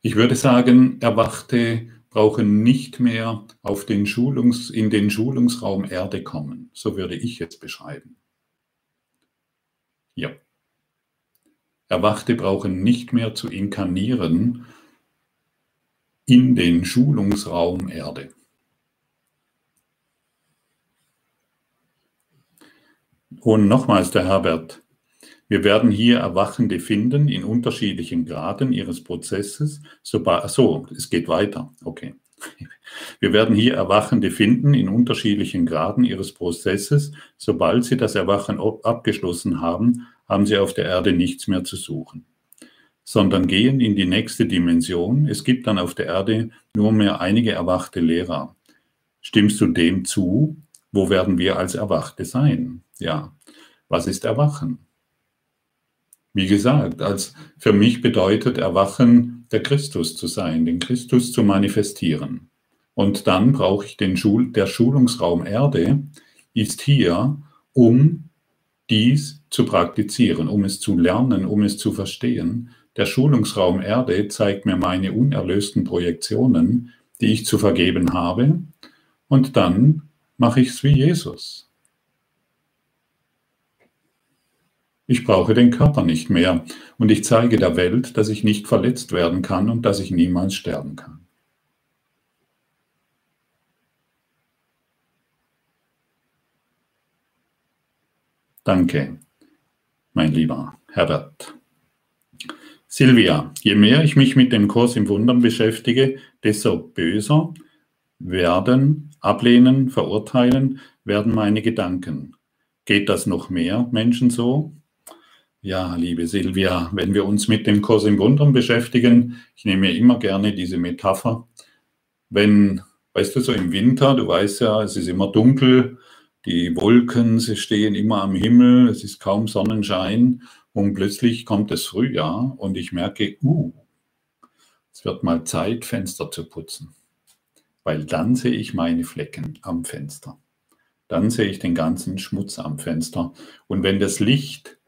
Ich würde sagen, Erwachte brauchen nicht mehr auf den Schulungs, in den Schulungsraum Erde kommen. So würde ich jetzt beschreiben. Ja. Erwachte brauchen nicht mehr zu inkarnieren in den Schulungsraum Erde. Und nochmals der Herbert, wir werden hier Erwachende finden in unterschiedlichen Graden ihres Prozesses. Sobald, so, es geht weiter. Okay. Wir werden hier Erwachende finden in unterschiedlichen Graden ihres Prozesses. Sobald sie das Erwachen abgeschlossen haben, haben sie auf der Erde nichts mehr zu suchen, sondern gehen in die nächste Dimension. Es gibt dann auf der Erde nur mehr einige erwachte Lehrer. Stimmst du dem zu? Wo werden wir als Erwachte sein? Ja, was ist Erwachen? Wie gesagt, als für mich bedeutet Erwachen, der Christus zu sein, den Christus zu manifestieren. Und dann brauche ich den Schul der Schulungsraum Erde, ist hier, um dies zu praktizieren, um es zu lernen, um es zu verstehen. Der Schulungsraum Erde zeigt mir meine unerlösten Projektionen, die ich zu vergeben habe, und dann mache ich es wie Jesus. Ich brauche den Körper nicht mehr und ich zeige der Welt, dass ich nicht verletzt werden kann und dass ich niemals sterben kann. Danke, mein lieber Herbert. Silvia, je mehr ich mich mit dem Kurs im Wundern beschäftige, desto böser werden, ablehnen, verurteilen werden meine Gedanken. Geht das noch mehr Menschen so? Ja, liebe Silvia, wenn wir uns mit dem Kurs im Wundern beschäftigen, ich nehme immer gerne diese Metapher, wenn, weißt du, so im Winter, du weißt ja, es ist immer dunkel, die Wolken, sie stehen immer am Himmel, es ist kaum Sonnenschein und plötzlich kommt das Frühjahr und ich merke, uh, es wird mal Zeit, Fenster zu putzen, weil dann sehe ich meine Flecken am Fenster. Dann sehe ich den ganzen Schmutz am Fenster. Und wenn das Licht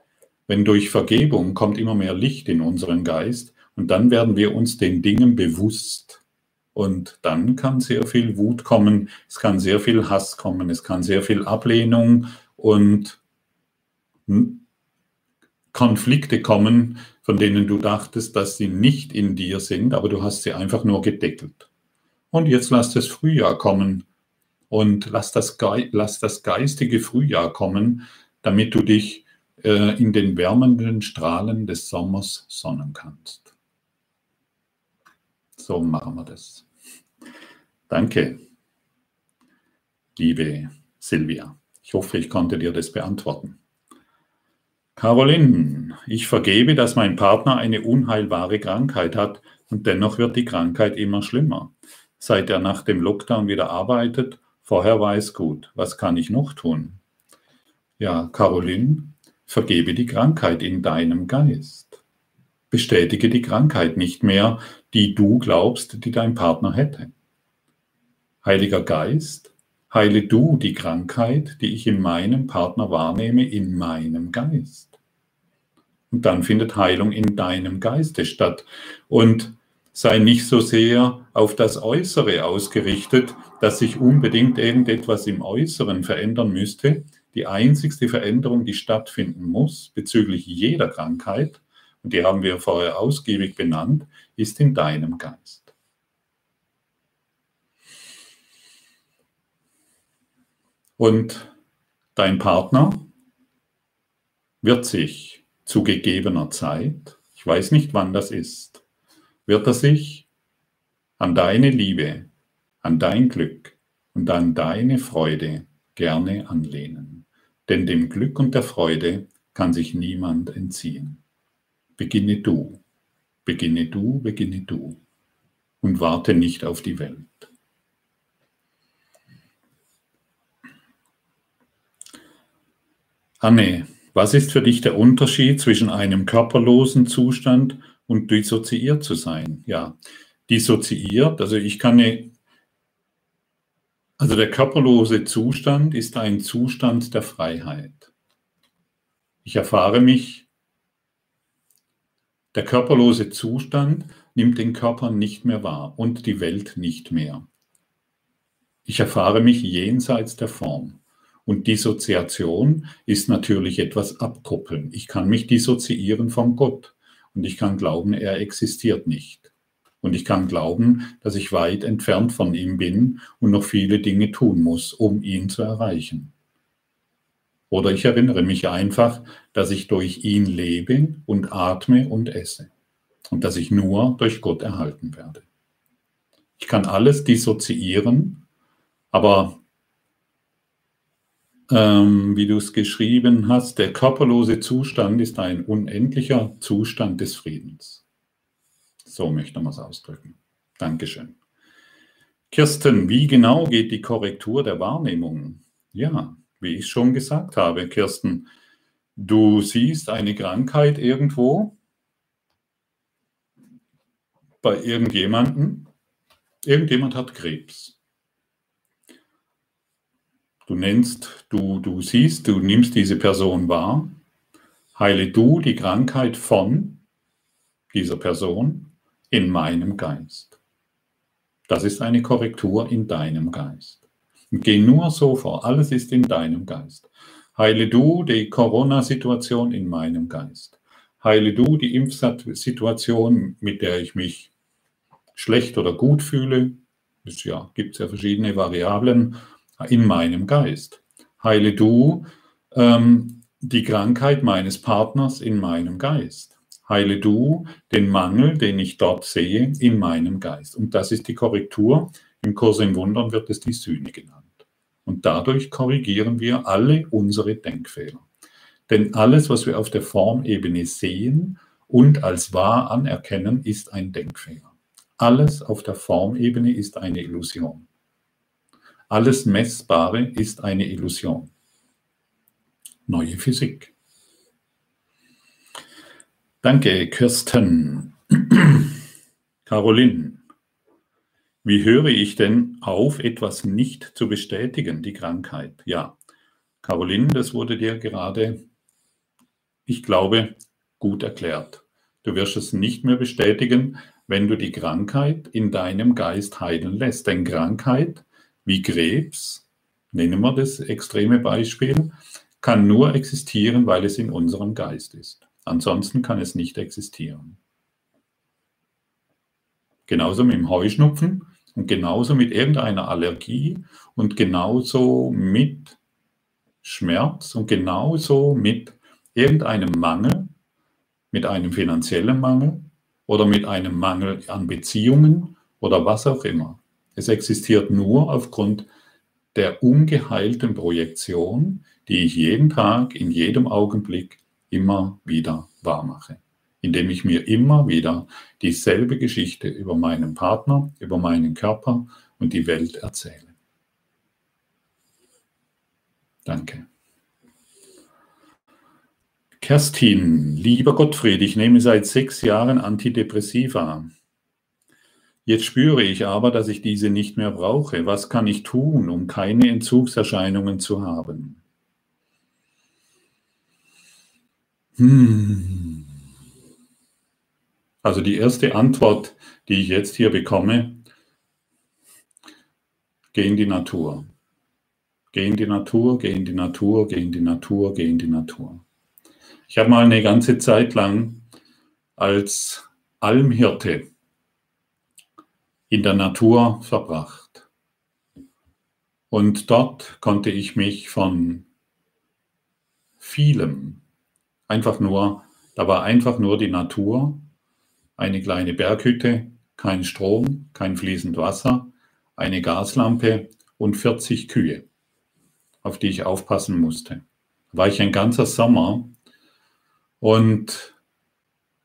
wenn durch Vergebung kommt immer mehr Licht in unseren Geist und dann werden wir uns den Dingen bewusst. Und dann kann sehr viel Wut kommen, es kann sehr viel Hass kommen, es kann sehr viel Ablehnung und Konflikte kommen, von denen du dachtest, dass sie nicht in dir sind, aber du hast sie einfach nur gedeckelt. Und jetzt lass das Frühjahr kommen und lass das, Ge lass das geistige Frühjahr kommen, damit du dich äh, in den wärmenden Strahlen des Sommers sonnen kannst. So machen wir das. Danke, liebe Silvia. Ich hoffe, ich konnte dir das beantworten. Caroline, ich vergebe, dass mein Partner eine unheilbare Krankheit hat und dennoch wird die Krankheit immer schlimmer. Seit er nach dem Lockdown wieder arbeitet, vorher war es gut. Was kann ich noch tun? Ja, Caroline, vergebe die Krankheit in deinem Geist. Bestätige die Krankheit nicht mehr, die du glaubst, die dein Partner hätte. Heiliger Geist, heile du die Krankheit, die ich in meinem Partner wahrnehme, in meinem Geist. Und dann findet Heilung in deinem Geiste statt. Und sei nicht so sehr auf das Äußere ausgerichtet, dass sich unbedingt irgendetwas im Äußeren verändern müsste. Die einzigste Veränderung, die stattfinden muss bezüglich jeder Krankheit, und die haben wir vorher ausgiebig benannt, ist in deinem Geist. Und dein Partner wird sich zu gegebener Zeit, ich weiß nicht wann das ist, wird er sich an deine Liebe, an dein Glück und an deine Freude gerne anlehnen. Denn dem Glück und der Freude kann sich niemand entziehen. Beginne du, beginne du, beginne du und warte nicht auf die Welt. Anne, was ist für dich der Unterschied zwischen einem körperlosen Zustand und dissoziiert zu sein? Ja, dissoziiert, also ich kann eine, also der körperlose Zustand ist ein Zustand der Freiheit. Ich erfahre mich der körperlose Zustand nimmt den Körper nicht mehr wahr und die Welt nicht mehr. Ich erfahre mich jenseits der Form. Und Dissoziation ist natürlich etwas abkoppeln. Ich kann mich dissoziieren von Gott und ich kann glauben, er existiert nicht. Und ich kann glauben, dass ich weit entfernt von ihm bin und noch viele Dinge tun muss, um ihn zu erreichen. Oder ich erinnere mich einfach, dass ich durch ihn lebe und atme und esse und dass ich nur durch Gott erhalten werde. Ich kann alles dissoziieren, aber ähm, wie du es geschrieben hast, der körperlose Zustand ist ein unendlicher Zustand des Friedens. So möchte man es ausdrücken. Dankeschön. Kirsten, wie genau geht die Korrektur der Wahrnehmung? Ja, wie ich schon gesagt habe, Kirsten, du siehst eine Krankheit irgendwo bei irgendjemandem. Irgendjemand hat Krebs. Du nennst, du, du siehst, du nimmst diese Person wahr. Heile du die Krankheit von dieser Person in meinem Geist. Das ist eine Korrektur in deinem Geist. Geh nur so vor. Alles ist in deinem Geist. Heile du die Corona-Situation in meinem Geist. Heile du die Impfsituation, mit der ich mich schlecht oder gut fühle. Es ja, gibt ja verschiedene Variablen in meinem Geist. Heile du ähm, die Krankheit meines Partners in meinem Geist. Heile du den Mangel, den ich dort sehe, in meinem Geist. Und das ist die Korrektur. Im Kurs in Wundern wird es die Sühne genannt. Und dadurch korrigieren wir alle unsere Denkfehler. Denn alles, was wir auf der Formebene sehen und als wahr anerkennen, ist ein Denkfehler. Alles auf der Formebene ist eine Illusion. Alles Messbare ist eine Illusion. Neue Physik. Danke, Kirsten. Caroline. Wie höre ich denn auf, etwas nicht zu bestätigen, die Krankheit? Ja, Caroline, das wurde dir gerade, ich glaube, gut erklärt. Du wirst es nicht mehr bestätigen, wenn du die Krankheit in deinem Geist heilen lässt. Denn Krankheit wie Krebs, nennen wir das extreme Beispiel, kann nur existieren, weil es in unserem Geist ist. Ansonsten kann es nicht existieren. Genauso mit dem Heuschnupfen. Und genauso mit irgendeiner Allergie und genauso mit Schmerz und genauso mit irgendeinem Mangel, mit einem finanziellen Mangel oder mit einem Mangel an Beziehungen oder was auch immer. Es existiert nur aufgrund der ungeheilten Projektion, die ich jeden Tag, in jedem Augenblick immer wieder wahr mache. Indem ich mir immer wieder dieselbe Geschichte über meinen Partner, über meinen Körper und die Welt erzähle. Danke. Kerstin, lieber Gottfried, ich nehme seit sechs Jahren Antidepressiva. Jetzt spüre ich aber, dass ich diese nicht mehr brauche. Was kann ich tun, um keine Entzugserscheinungen zu haben? Hm. Also die erste Antwort, die ich jetzt hier bekomme, geh in die Natur. Geh in die Natur, geh in die Natur, geh in die Natur, geh in die Natur. Ich habe mal eine ganze Zeit lang als Almhirte in der Natur verbracht. Und dort konnte ich mich von vielem, einfach nur, da war einfach nur die Natur, eine kleine Berghütte, kein Strom, kein fließend Wasser, eine Gaslampe und 40 Kühe, auf die ich aufpassen musste. Da war ich ein ganzer Sommer und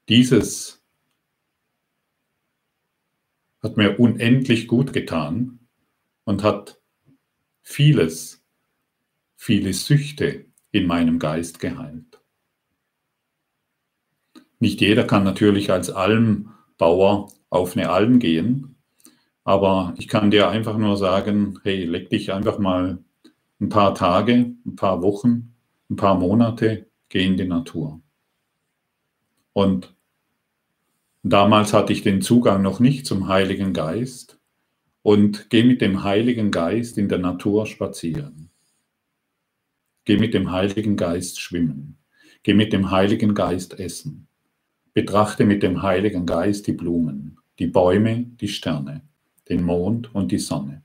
dieses hat mir unendlich gut getan und hat vieles, viele Süchte in meinem Geist geheilt. Nicht jeder kann natürlich als Almbauer auf eine Alm gehen, aber ich kann dir einfach nur sagen, hey, leg dich einfach mal ein paar Tage, ein paar Wochen, ein paar Monate, geh in die Natur. Und damals hatte ich den Zugang noch nicht zum Heiligen Geist und geh mit dem Heiligen Geist in der Natur spazieren. Geh mit dem Heiligen Geist schwimmen. Geh mit dem Heiligen Geist essen. Betrachte mit dem Heiligen Geist die Blumen, die Bäume, die Sterne, den Mond und die Sonne.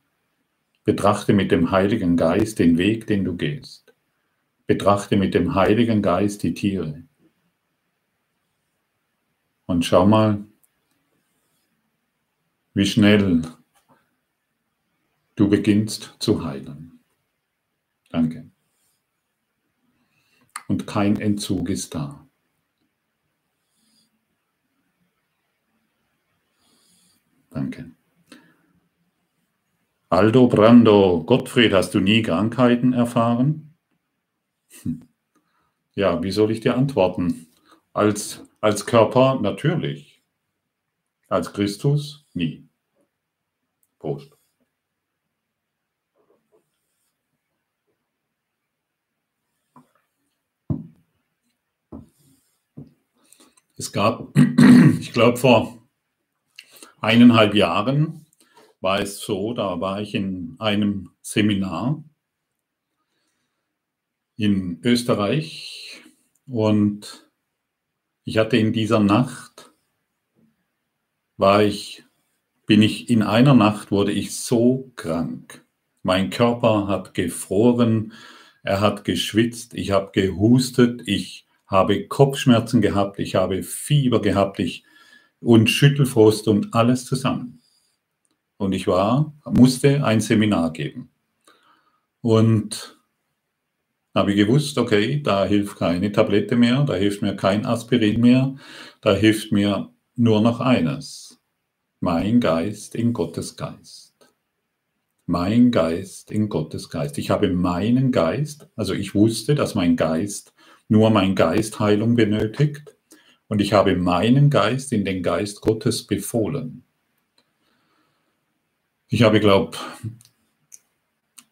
Betrachte mit dem Heiligen Geist den Weg, den du gehst. Betrachte mit dem Heiligen Geist die Tiere, und schau mal, wie schnell du beginnst zu heilen. Danke. Und kein Entzug ist da. Danke. Aldo Brando, Gottfried, hast du nie Krankheiten erfahren? Hm. Ja, wie soll ich dir antworten? Als als Körper natürlich. Als Christus nie. Prost. Es gab, ich glaube, vor eineinhalb Jahren war es so, da war ich in einem Seminar in Österreich und ich hatte in dieser Nacht, war ich, bin ich, in einer Nacht wurde ich so krank. Mein Körper hat gefroren, er hat geschwitzt, ich habe gehustet, ich habe Kopfschmerzen gehabt, ich habe Fieber gehabt, ich und Schüttelfrost und alles zusammen. Und ich war, musste ein Seminar geben. Und habe gewusst, okay, da hilft keine Tablette mehr, da hilft mir kein Aspirin mehr, da hilft mir nur noch eines. Mein Geist in Gottes Geist. Mein Geist in Gottes Geist. Ich habe meinen Geist, also ich wusste, dass mein Geist, nur mein Geist Heilung benötigt. Und ich habe meinen Geist in den Geist Gottes befohlen. Ich habe, glaube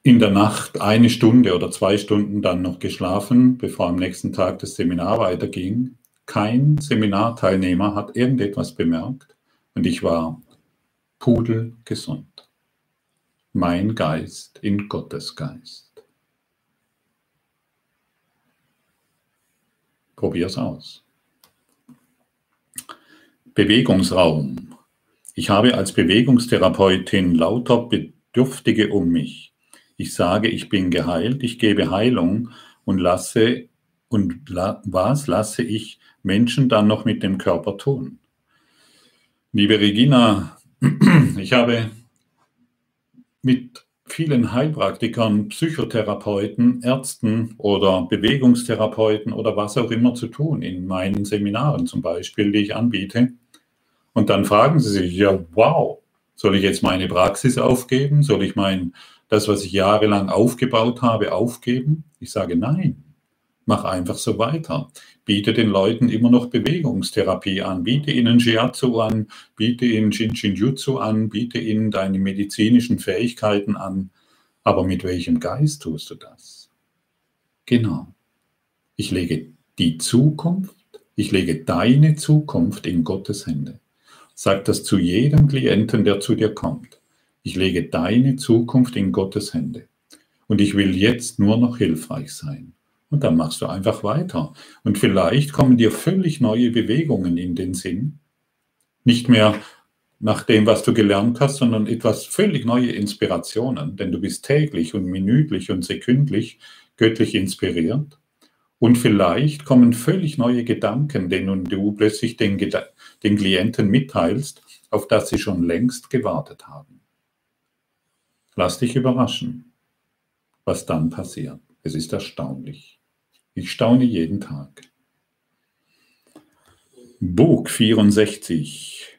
in der Nacht eine Stunde oder zwei Stunden dann noch geschlafen, bevor am nächsten Tag das Seminar weiterging. Kein Seminarteilnehmer hat irgendetwas bemerkt und ich war pudelgesund. Mein Geist in Gottes Geist. Probier's aus. Bewegungsraum. Ich habe als Bewegungstherapeutin lauter Bedürftige um mich ich sage, ich bin geheilt, ich gebe Heilung und lasse, und la, was lasse ich Menschen dann noch mit dem Körper tun? Liebe Regina, ich habe mit vielen Heilpraktikern, Psychotherapeuten, Ärzten oder Bewegungstherapeuten oder was auch immer zu tun, in meinen Seminaren zum Beispiel, die ich anbiete. Und dann fragen sie sich, ja, wow, soll ich jetzt meine Praxis aufgeben? Soll ich mein, das, was ich jahrelang aufgebaut habe, aufgeben? Ich sage nein. Mach einfach so weiter. Biete den Leuten immer noch Bewegungstherapie an. Biete ihnen Shiatsu an, biete ihnen Shinshinjutsu an, biete ihnen deine medizinischen Fähigkeiten an. Aber mit welchem Geist tust du das? Genau. Ich lege die Zukunft, ich lege deine Zukunft in Gottes Hände. Sag das zu jedem Klienten, der zu dir kommt. Ich lege deine Zukunft in Gottes Hände. Und ich will jetzt nur noch hilfreich sein. Und dann machst du einfach weiter. Und vielleicht kommen dir völlig neue Bewegungen in den Sinn. Nicht mehr nach dem, was du gelernt hast, sondern etwas völlig neue Inspirationen. Denn du bist täglich und minütlich und sekündlich göttlich inspiriert. Und vielleicht kommen völlig neue Gedanken, denen du plötzlich den, den Klienten mitteilst, auf das sie schon längst gewartet haben. Lass dich überraschen, was dann passiert. Es ist erstaunlich. Ich staune jeden Tag. Bug 64.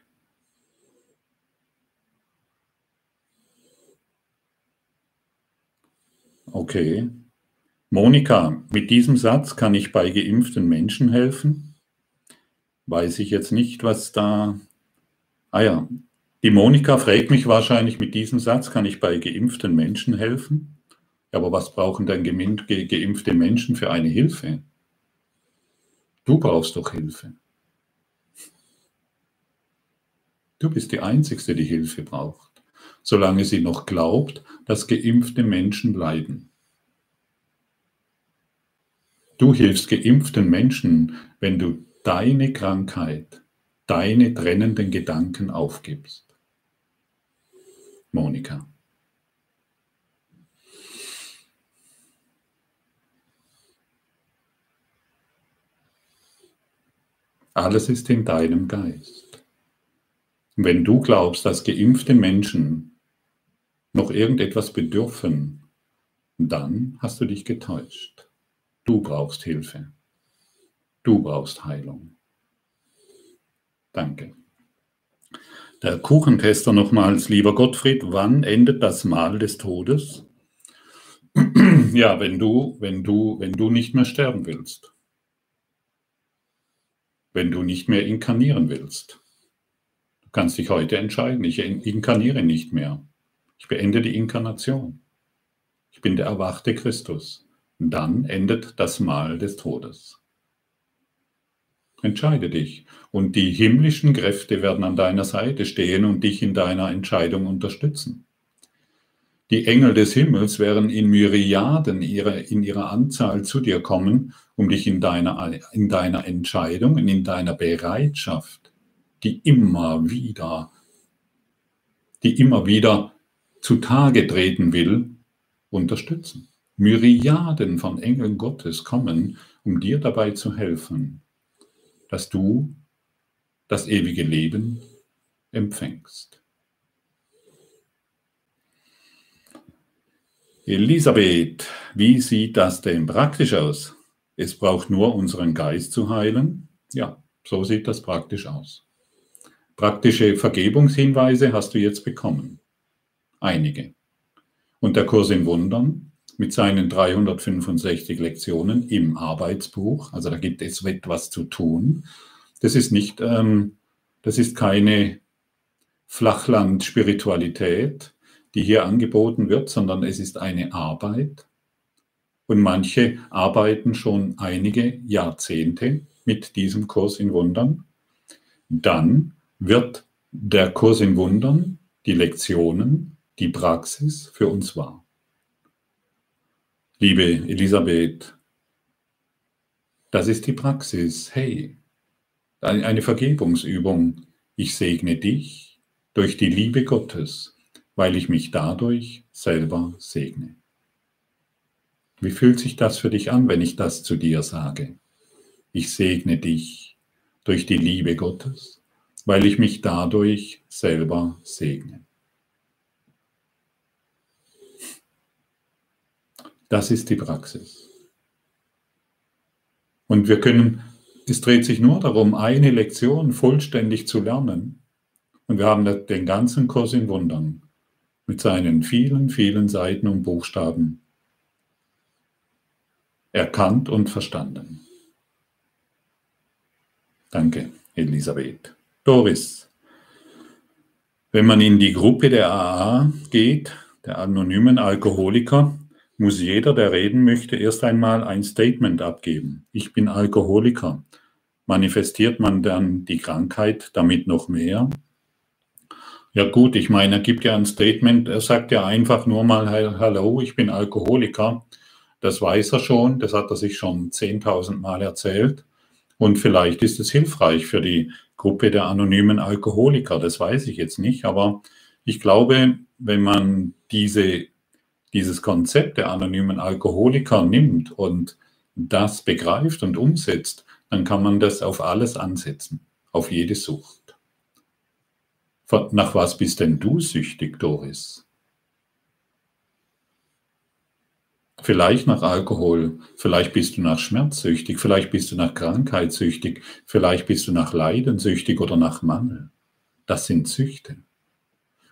Okay. Monika, mit diesem Satz kann ich bei geimpften Menschen helfen? Weiß ich jetzt nicht, was da. Ah ja, die Monika fragt mich wahrscheinlich mit diesem Satz, kann ich bei geimpften Menschen helfen? aber was brauchen denn geimpfte Menschen für eine Hilfe? Du brauchst doch Hilfe. Du bist die Einzige, die Hilfe braucht, solange sie noch glaubt, dass geimpfte Menschen leiden. Du hilfst geimpften Menschen, wenn du deine Krankheit, deine trennenden Gedanken aufgibst. Monika. Alles ist in deinem Geist. Wenn du glaubst, dass geimpfte Menschen noch irgendetwas bedürfen, dann hast du dich getäuscht. Du brauchst Hilfe. Du brauchst Heilung. Danke. Der Kuchentester nochmals, lieber Gottfried, wann endet das Mahl des Todes? ja, wenn du, wenn du, wenn du nicht mehr sterben willst wenn du nicht mehr inkarnieren willst. Du kannst dich heute entscheiden, ich inkarniere nicht mehr. Ich beende die Inkarnation. Ich bin der erwachte Christus. Dann endet das Mal des Todes. Entscheide dich. Und die himmlischen Kräfte werden an deiner Seite stehen und dich in deiner Entscheidung unterstützen. Die Engel des Himmels werden in Myriaden ihre, in ihrer Anzahl zu dir kommen, um dich in deiner, in deiner Entscheidung und in deiner Bereitschaft, die immer wieder, die immer wieder zutage treten will, unterstützen. Myriaden von Engeln Gottes kommen, um dir dabei zu helfen, dass du das ewige Leben empfängst. Elisabeth, wie sieht das denn praktisch aus? Es braucht nur unseren Geist zu heilen. Ja, so sieht das praktisch aus. Praktische Vergebungshinweise hast du jetzt bekommen. Einige. Und der Kurs in Wundern mit seinen 365 Lektionen im Arbeitsbuch, also da gibt es etwas zu tun. Das ist nicht, ähm, das ist keine Flachland-Spiritualität, die hier angeboten wird, sondern es ist eine Arbeit. Und manche arbeiten schon einige Jahrzehnte mit diesem Kurs in Wundern. Dann wird der Kurs in Wundern, die Lektionen, die Praxis für uns wahr. Liebe Elisabeth, das ist die Praxis. Hey, eine Vergebungsübung. Ich segne dich durch die Liebe Gottes weil ich mich dadurch selber segne. Wie fühlt sich das für dich an, wenn ich das zu dir sage? Ich segne dich durch die Liebe Gottes, weil ich mich dadurch selber segne. Das ist die Praxis. Und wir können, es dreht sich nur darum, eine Lektion vollständig zu lernen. Und wir haben den ganzen Kurs in Wundern mit seinen vielen, vielen Seiten und Buchstaben erkannt und verstanden. Danke, Elisabeth. Doris, wenn man in die Gruppe der AA geht, der anonymen Alkoholiker, muss jeder, der reden möchte, erst einmal ein Statement abgeben. Ich bin Alkoholiker. Manifestiert man dann die Krankheit damit noch mehr? Ja gut, ich meine, er gibt ja ein Statement, er sagt ja einfach nur mal, hallo, ich bin Alkoholiker. Das weiß er schon, das hat er sich schon 10.000 Mal erzählt. Und vielleicht ist es hilfreich für die Gruppe der anonymen Alkoholiker, das weiß ich jetzt nicht, aber ich glaube, wenn man diese dieses Konzept der anonymen Alkoholiker nimmt und das begreift und umsetzt, dann kann man das auf alles ansetzen, auf jede Sucht. Nach was bist denn du süchtig, Doris? Vielleicht nach Alkohol, vielleicht bist du nach Schmerz süchtig, vielleicht bist du nach Krankheit süchtig, vielleicht bist du nach Leiden süchtig oder nach Mangel. Das sind Süchte.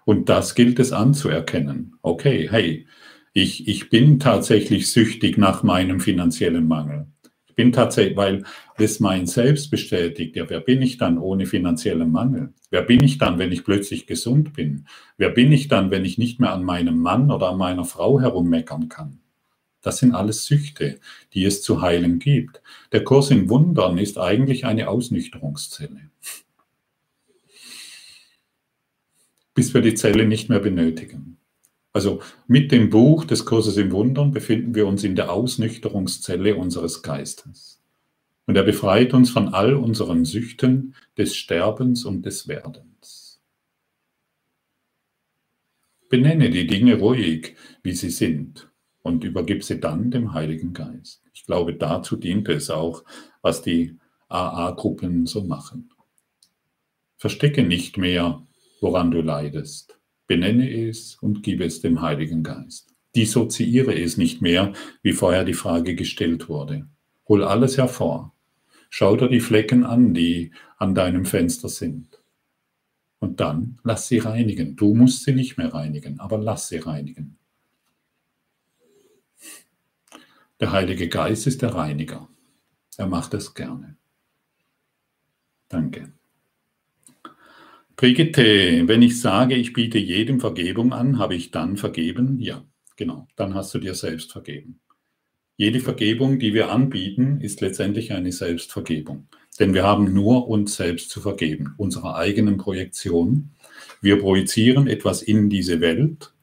Und das gilt es anzuerkennen. Okay, hey, ich, ich bin tatsächlich süchtig nach meinem finanziellen Mangel. Ich bin tatsächlich, weil das mein Selbst bestätigt, ja, wer bin ich dann ohne finanziellen Mangel? Wer bin ich dann, wenn ich plötzlich gesund bin? Wer bin ich dann, wenn ich nicht mehr an meinem Mann oder an meiner Frau herummeckern kann? Das sind alles Süchte, die es zu heilen gibt. Der Kurs in Wundern ist eigentlich eine Ausnüchterungszelle. Bis wir die Zelle nicht mehr benötigen. Also mit dem Buch des Kurses im Wundern befinden wir uns in der Ausnüchterungszelle unseres Geistes. Und er befreit uns von all unseren Süchten des Sterbens und des Werdens. Benenne die Dinge ruhig, wie sie sind, und übergib sie dann dem Heiligen Geist. Ich glaube, dazu dient es auch, was die AA-Gruppen so machen. Verstecke nicht mehr, woran du leidest. Benenne es und gib es dem Heiligen Geist. Dissoziiere es nicht mehr, wie vorher die Frage gestellt wurde. Hol alles hervor. Schau dir die Flecken an, die an deinem Fenster sind. Und dann lass sie reinigen. Du musst sie nicht mehr reinigen, aber lass sie reinigen. Der Heilige Geist ist der Reiniger. Er macht es gerne. Danke. Brigitte, wenn ich sage, ich biete jedem Vergebung an, habe ich dann vergeben? Ja, genau, dann hast du dir selbst vergeben. Jede Vergebung, die wir anbieten, ist letztendlich eine Selbstvergebung. Denn wir haben nur uns selbst zu vergeben, unserer eigenen Projektion. Wir projizieren etwas in diese Welt,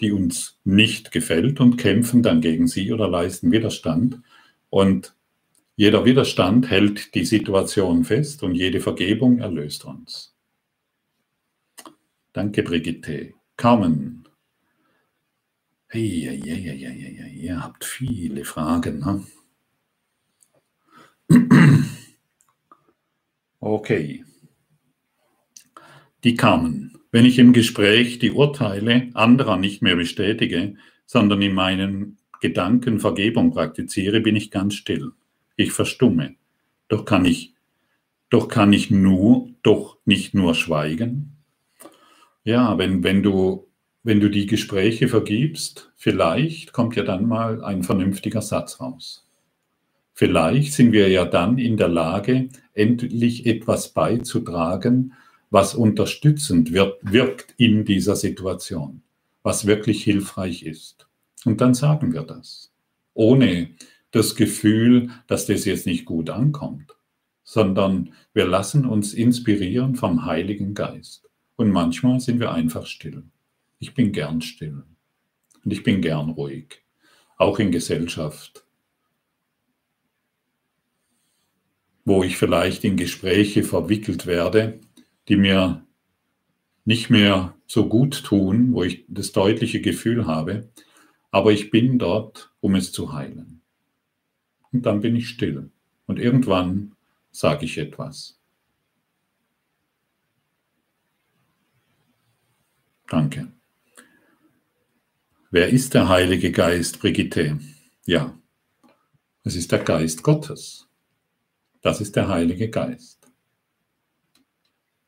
die uns nicht gefällt und kämpfen dann gegen sie oder leisten Widerstand. Und jeder Widerstand hält die Situation fest und jede Vergebung erlöst uns. Danke, Brigitte. Carmen. Hey, hey, hey, hey, hey, hey. Ihr habt viele Fragen. Ne? Okay. Die Carmen. Wenn ich im Gespräch die Urteile anderer nicht mehr bestätige, sondern in meinen Gedanken Vergebung praktiziere, bin ich ganz still. Ich verstumme. Doch kann ich, doch kann ich nur, doch nicht nur schweigen, ja, wenn, wenn, du, wenn du die Gespräche vergibst, vielleicht kommt ja dann mal ein vernünftiger Satz raus. Vielleicht sind wir ja dann in der Lage, endlich etwas beizutragen, was unterstützend wird, wirkt in dieser Situation, was wirklich hilfreich ist. Und dann sagen wir das, ohne das Gefühl, dass das jetzt nicht gut ankommt, sondern wir lassen uns inspirieren vom Heiligen Geist. Und manchmal sind wir einfach still. Ich bin gern still. Und ich bin gern ruhig. Auch in Gesellschaft. Wo ich vielleicht in Gespräche verwickelt werde, die mir nicht mehr so gut tun, wo ich das deutliche Gefühl habe, aber ich bin dort, um es zu heilen. Und dann bin ich still. Und irgendwann sage ich etwas. Danke. Wer ist der Heilige Geist, Brigitte? Ja, es ist der Geist Gottes. Das ist der Heilige Geist.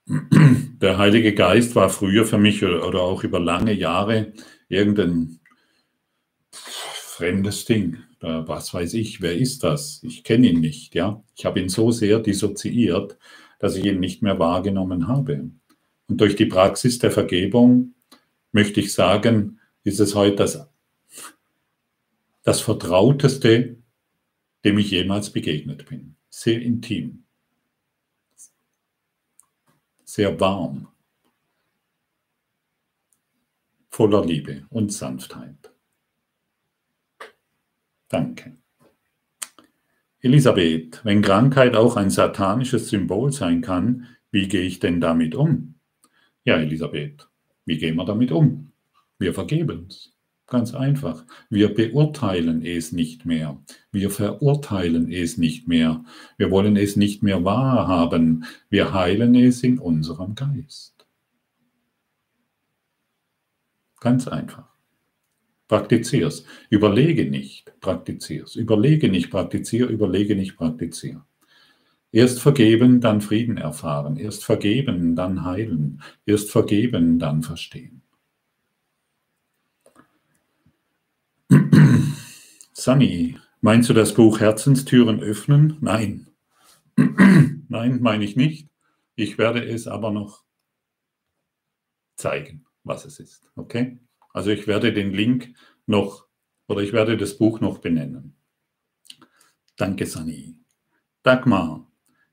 Der Heilige Geist war früher für mich oder auch über lange Jahre irgendein fremdes Ding. Was weiß ich, wer ist das? Ich kenne ihn nicht, ja. Ich habe ihn so sehr dissoziiert, dass ich ihn nicht mehr wahrgenommen habe. Und durch die Praxis der Vergebung möchte ich sagen, ist es heute das, das Vertrauteste, dem ich jemals begegnet bin. Sehr intim, sehr warm, voller Liebe und Sanftheit. Danke. Elisabeth, wenn Krankheit auch ein satanisches Symbol sein kann, wie gehe ich denn damit um? Ja, Elisabeth, wie gehen wir damit um? Wir vergeben es. Ganz einfach. Wir beurteilen es nicht mehr. Wir verurteilen es nicht mehr. Wir wollen es nicht mehr wahrhaben. Wir heilen es in unserem Geist. Ganz einfach. Praktizier's. Überlege nicht, praktizier's. Überlege nicht, praktizier, überlege nicht, praktizier. Erst vergeben, dann Frieden erfahren. Erst vergeben, dann heilen. Erst vergeben, dann verstehen. Sunny, meinst du das Buch Herzenstüren öffnen? Nein. Nein, meine ich nicht. Ich werde es aber noch zeigen, was es ist. Okay? Also ich werde den Link noch oder ich werde das Buch noch benennen. Danke, Sunny. Dagmar,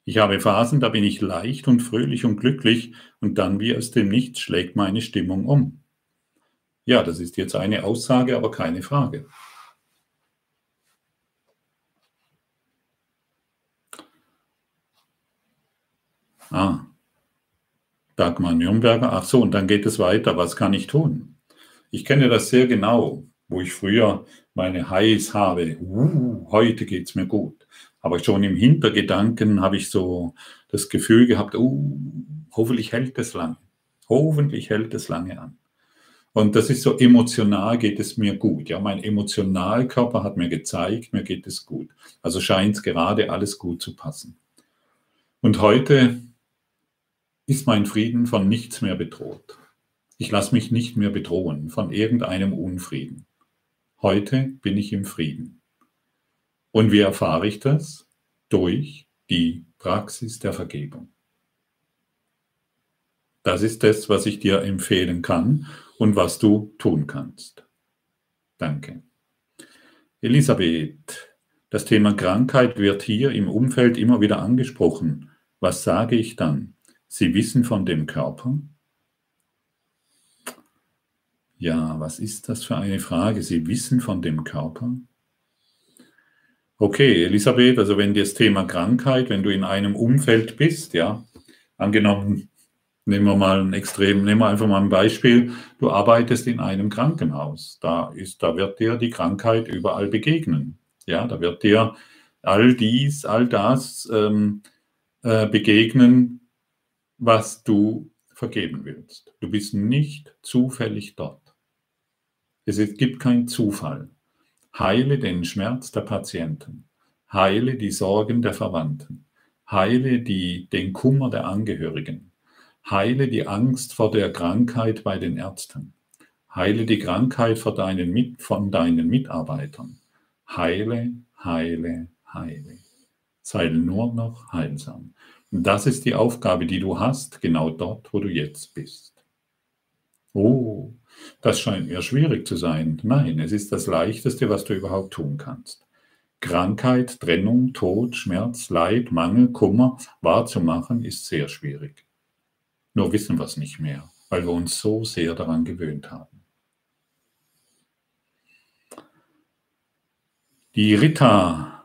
ich habe Phasen, da bin ich leicht und fröhlich und glücklich und dann wie aus dem Nichts schlägt meine Stimmung um. Ja, das ist jetzt eine Aussage, aber keine Frage. Ah, Dagmar Nürnberger. Ach so, und dann geht es weiter. Was kann ich tun? Ich kenne das sehr genau, wo ich früher meine Highs habe. Uh, heute geht es mir gut. Aber schon im Hintergedanken habe ich so das Gefühl gehabt, uh, hoffentlich hält es lange. Hoffentlich hält es lange an. Und das ist so emotional geht es mir gut. Ja, mein Emotionalkörper hat mir gezeigt, mir geht es gut. Also scheint es gerade alles gut zu passen. Und heute ist mein Frieden von nichts mehr bedroht. Ich lasse mich nicht mehr bedrohen von irgendeinem Unfrieden. Heute bin ich im Frieden. Und wie erfahre ich das? Durch die Praxis der Vergebung. Das ist das, was ich dir empfehlen kann und was du tun kannst. Danke. Elisabeth, das Thema Krankheit wird hier im Umfeld immer wieder angesprochen. Was sage ich dann? Sie wissen von dem Körper? Ja, was ist das für eine Frage? Sie wissen von dem Körper? Okay, Elisabeth, also wenn das Thema Krankheit, wenn du in einem Umfeld bist, ja, angenommen, nehmen wir mal ein Extrem, nehmen wir einfach mal ein Beispiel, du arbeitest in einem Krankenhaus, da ist, da wird dir die Krankheit überall begegnen, ja, da wird dir all dies, all das ähm, äh, begegnen, was du vergeben willst. Du bist nicht zufällig dort. Es gibt keinen Zufall. Heile den Schmerz der Patienten. Heile die Sorgen der Verwandten. Heile die, den Kummer der Angehörigen. Heile die Angst vor der Krankheit bei den Ärzten. Heile die Krankheit von deinen, von deinen Mitarbeitern. Heile, heile, heile. Sei nur noch heilsam. Das ist die Aufgabe, die du hast, genau dort, wo du jetzt bist. Oh, das scheint mir schwierig zu sein. Nein, es ist das Leichteste, was du überhaupt tun kannst. Krankheit, Trennung, Tod, Schmerz, Leid, Mangel, Kummer wahrzumachen, ist sehr schwierig. Nur wissen wir es nicht mehr, weil wir uns so sehr daran gewöhnt haben. Die Rita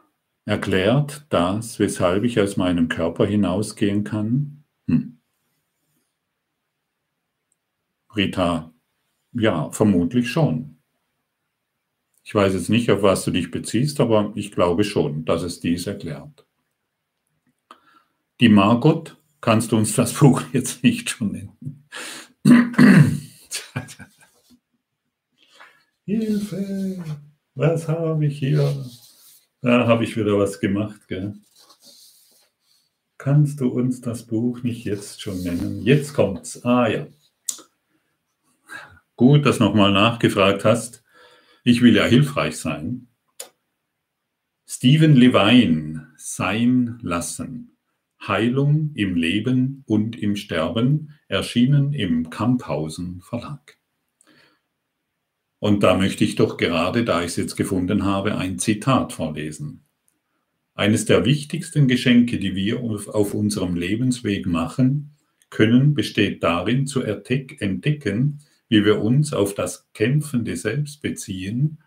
Erklärt das, weshalb ich aus meinem Körper hinausgehen kann? Hm. Rita, ja, vermutlich schon. Ich weiß jetzt nicht, auf was du dich beziehst, aber ich glaube schon, dass es dies erklärt. Die Margot, kannst du uns das Buch jetzt nicht schon nennen? Hilfe, was habe ich hier? Da habe ich wieder was gemacht, gell? Kannst du uns das Buch nicht jetzt schon nennen? Jetzt kommt's. Ah ja. Gut, dass nochmal nachgefragt hast. Ich will ja hilfreich sein. Stephen Levine, Sein lassen. Heilung im Leben und im Sterben, erschienen im Kamphausen Verlag. Und da möchte ich doch gerade, da ich es jetzt gefunden habe, ein Zitat vorlesen. Eines der wichtigsten Geschenke, die wir auf unserem Lebensweg machen können, besteht darin, zu entdecken, wie wir uns auf das kämpfende Selbst beziehen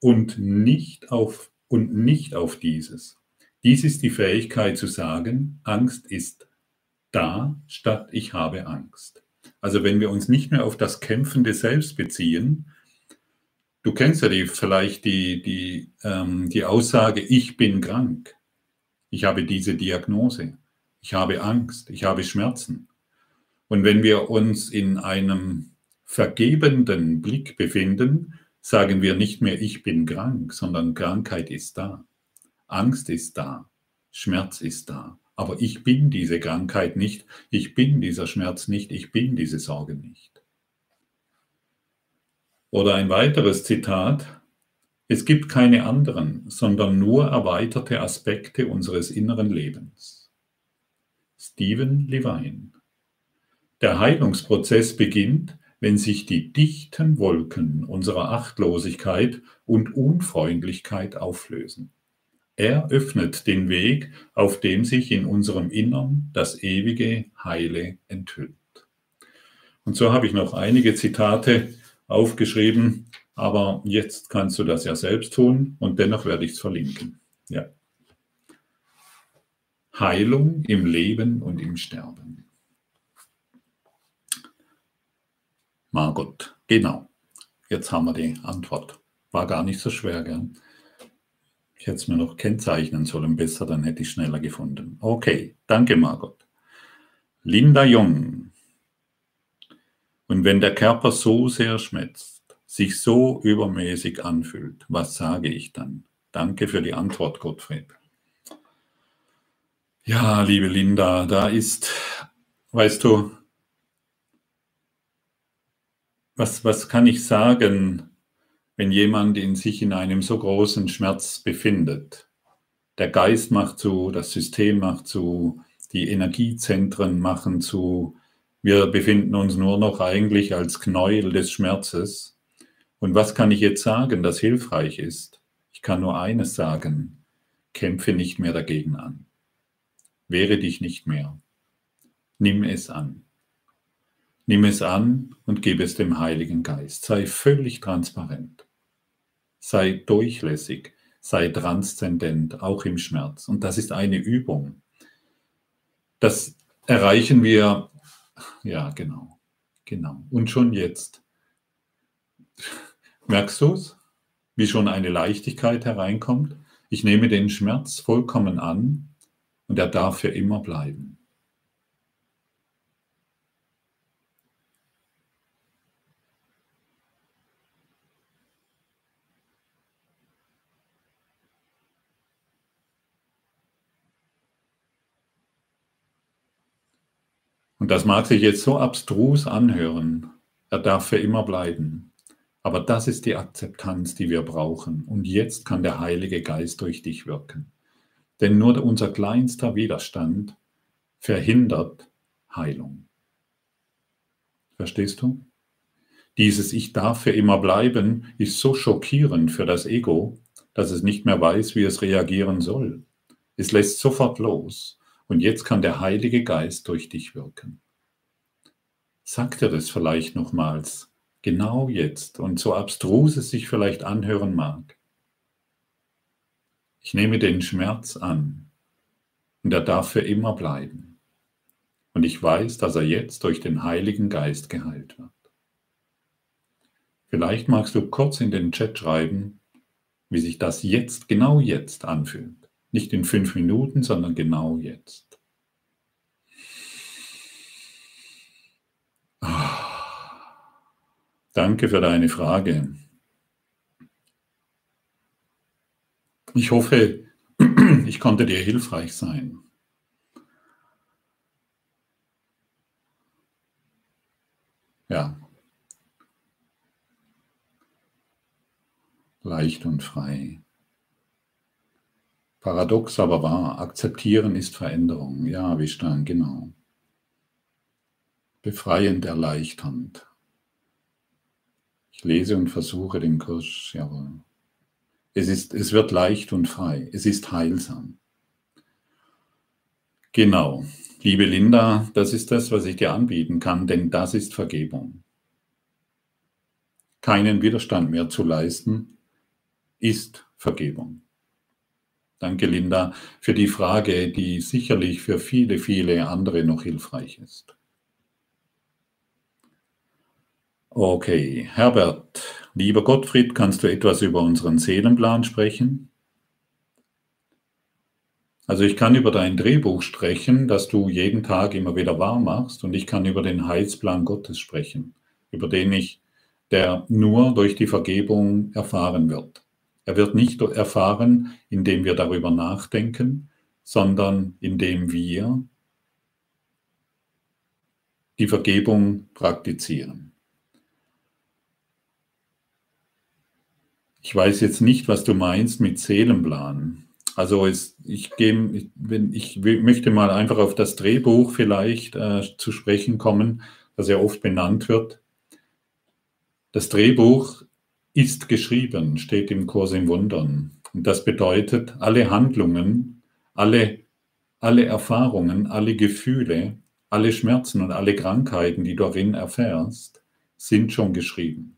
und nicht auf, und nicht auf dieses. Dies ist die Fähigkeit zu sagen, Angst ist da, statt ich habe Angst. Also wenn wir uns nicht mehr auf das kämpfende Selbst beziehen, du kennst ja die, vielleicht die, die, ähm, die Aussage, ich bin krank, ich habe diese Diagnose, ich habe Angst, ich habe Schmerzen. Und wenn wir uns in einem vergebenden Blick befinden, sagen wir nicht mehr, ich bin krank, sondern Krankheit ist da. Angst ist da, Schmerz ist da. Aber ich bin diese Krankheit nicht, ich bin dieser Schmerz nicht, ich bin diese Sorge nicht. Oder ein weiteres Zitat, es gibt keine anderen, sondern nur erweiterte Aspekte unseres inneren Lebens. Stephen Levine. Der Heilungsprozess beginnt, wenn sich die dichten Wolken unserer Achtlosigkeit und Unfreundlichkeit auflösen. Er öffnet den Weg, auf dem sich in unserem Innern das ewige Heile enthüllt. Und so habe ich noch einige Zitate aufgeschrieben, aber jetzt kannst du das ja selbst tun und dennoch werde ich es verlinken. Ja. Heilung im Leben und im Sterben. Margot, genau. Jetzt haben wir die Antwort. War gar nicht so schwer, gell? Ich hätte es mir noch kennzeichnen sollen besser, dann hätte ich schneller gefunden. Okay, danke Margot. Linda Jung. Und wenn der Körper so sehr schmerzt, sich so übermäßig anfühlt, was sage ich dann? Danke für die Antwort, Gottfried. Ja, liebe Linda, da ist, weißt du, was, was kann ich sagen, wenn jemand in sich in einem so großen Schmerz befindet. Der Geist macht zu, das System macht zu, die Energiezentren machen zu. Wir befinden uns nur noch eigentlich als Knäuel des Schmerzes. Und was kann ich jetzt sagen, das hilfreich ist? Ich kann nur eines sagen, kämpfe nicht mehr dagegen an. Wehre dich nicht mehr. Nimm es an. Nimm es an und gebe es dem Heiligen Geist. Sei völlig transparent sei durchlässig, sei transzendent, auch im Schmerz. Und das ist eine Übung. Das erreichen wir, ja, genau, genau. Und schon jetzt. Merkst du es? Wie schon eine Leichtigkeit hereinkommt? Ich nehme den Schmerz vollkommen an und er darf für immer bleiben. Und das mag sich jetzt so abstrus anhören. Er darf für immer bleiben. Aber das ist die Akzeptanz, die wir brauchen. Und jetzt kann der Heilige Geist durch dich wirken. Denn nur unser kleinster Widerstand verhindert Heilung. Verstehst du? Dieses Ich darf für immer bleiben ist so schockierend für das Ego, dass es nicht mehr weiß, wie es reagieren soll. Es lässt sofort los und jetzt kann der Heilige Geist durch dich wirken. Sag dir das vielleicht nochmals, genau jetzt und so abstrus es sich vielleicht anhören mag. Ich nehme den Schmerz an und er darf für immer bleiben. Und ich weiß, dass er jetzt durch den Heiligen Geist geheilt wird. Vielleicht magst du kurz in den Chat schreiben, wie sich das jetzt, genau jetzt anfühlt. Nicht in fünf Minuten, sondern genau jetzt. Ah. Danke für deine Frage. Ich hoffe, ich konnte dir hilfreich sein. Ja. Leicht und frei. Paradox aber wahr. Akzeptieren ist Veränderung. Ja, wie stand, genau. Befreiend erleichternd. Ich lese und versuche den Kurs, jawohl. Es, ist, es wird leicht und frei. Es ist heilsam. Genau. Liebe Linda, das ist das, was ich dir anbieten kann, denn das ist Vergebung. Keinen Widerstand mehr zu leisten, ist Vergebung. Danke, Linda, für die Frage, die sicherlich für viele, viele andere noch hilfreich ist. Okay, Herbert, lieber Gottfried, kannst du etwas über unseren Seelenplan sprechen? Also ich kann über dein Drehbuch sprechen, das du jeden Tag immer wieder wahr machst, und ich kann über den Heilsplan Gottes sprechen, über den ich, der nur durch die Vergebung erfahren wird. Er wird nicht erfahren, indem wir darüber nachdenken, sondern indem wir die Vergebung praktizieren. Ich weiß jetzt nicht, was du meinst mit Seelenplan. Also es, ich, gehe, ich, möchte mal einfach auf das Drehbuch vielleicht äh, zu sprechen kommen, das ja oft benannt wird. Das Drehbuch ist geschrieben, steht im Kurs im Wundern. Und das bedeutet, alle Handlungen, alle, alle Erfahrungen, alle Gefühle, alle Schmerzen und alle Krankheiten, die du darin erfährst, sind schon geschrieben.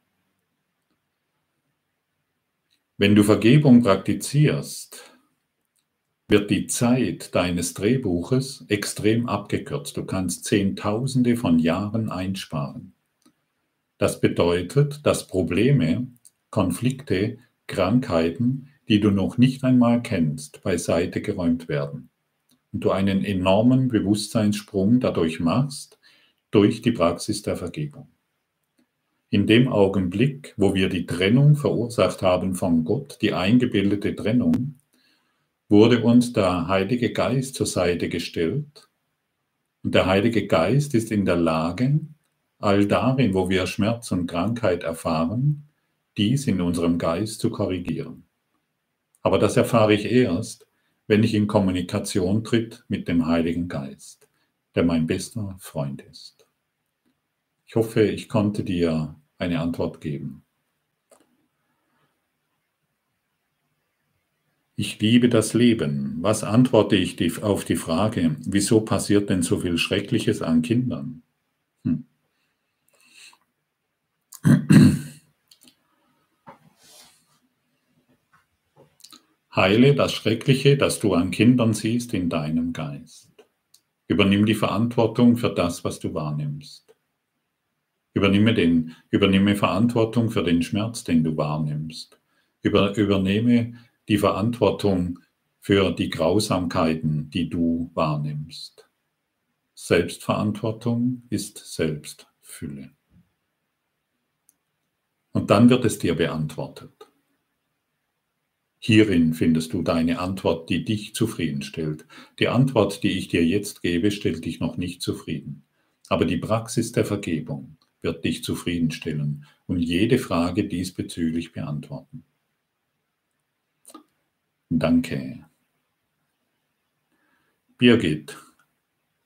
Wenn du Vergebung praktizierst, wird die Zeit deines Drehbuches extrem abgekürzt. Du kannst Zehntausende von Jahren einsparen. Das bedeutet, dass Probleme, Konflikte, Krankheiten, die du noch nicht einmal kennst, beiseite geräumt werden und du einen enormen Bewusstseinssprung dadurch machst, durch die Praxis der Vergebung. In dem Augenblick, wo wir die Trennung verursacht haben von Gott, die eingebildete Trennung, wurde uns der Heilige Geist zur Seite gestellt. Und der Heilige Geist ist in der Lage, all darin, wo wir Schmerz und Krankheit erfahren, dies in unserem Geist zu korrigieren. Aber das erfahre ich erst, wenn ich in Kommunikation tritt mit dem Heiligen Geist, der mein bester Freund ist. Ich hoffe, ich konnte dir eine Antwort geben. Ich liebe das Leben. Was antworte ich auf die Frage, wieso passiert denn so viel Schreckliches an Kindern? Hm. Heile das Schreckliche, das du an Kindern siehst, in deinem Geist. Übernimm die Verantwortung für das, was du wahrnimmst. Übernimme, den, übernimme Verantwortung für den Schmerz, den du wahrnimmst. Über, übernehme die Verantwortung für die Grausamkeiten, die du wahrnimmst. Selbstverantwortung ist Selbstfülle. Und dann wird es dir beantwortet. Hierin findest du deine Antwort, die dich zufriedenstellt. Die Antwort, die ich dir jetzt gebe, stellt dich noch nicht zufrieden. Aber die Praxis der Vergebung wird dich zufriedenstellen und jede Frage diesbezüglich beantworten. Danke. Birgit,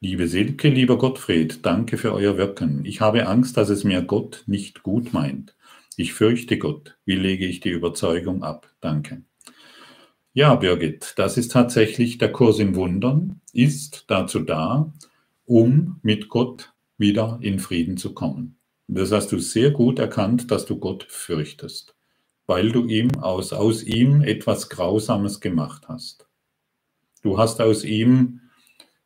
liebe Silke, lieber Gottfried, danke für euer Wirken. Ich habe Angst, dass es mir Gott nicht gut meint. Ich fürchte Gott. Wie lege ich die Überzeugung ab? Danke. Ja, Birgit, das ist tatsächlich der Kurs in Wundern, ist dazu da, um mit Gott wieder in Frieden zu kommen. Das hast du sehr gut erkannt, dass du Gott fürchtest, weil du ihm aus, aus ihm etwas Grausames gemacht hast. Du hast aus ihm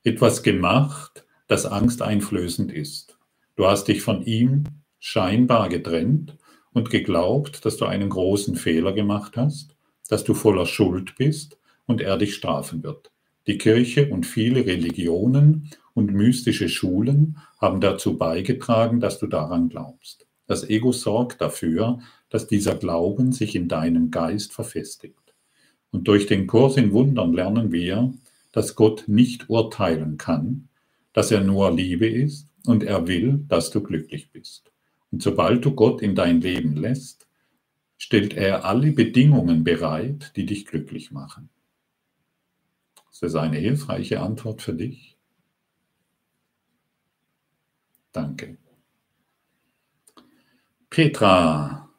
etwas gemacht, das angsteinflößend ist. Du hast dich von ihm scheinbar getrennt und geglaubt, dass du einen großen Fehler gemacht hast dass du voller Schuld bist und er dich strafen wird. Die Kirche und viele Religionen und mystische Schulen haben dazu beigetragen, dass du daran glaubst. Das Ego sorgt dafür, dass dieser Glauben sich in deinem Geist verfestigt. Und durch den Kurs in Wundern lernen wir, dass Gott nicht urteilen kann, dass er nur Liebe ist und er will, dass du glücklich bist. Und sobald du Gott in dein Leben lässt, stellt er alle Bedingungen bereit, die dich glücklich machen. Ist das eine hilfreiche Antwort für dich? Danke. Petra,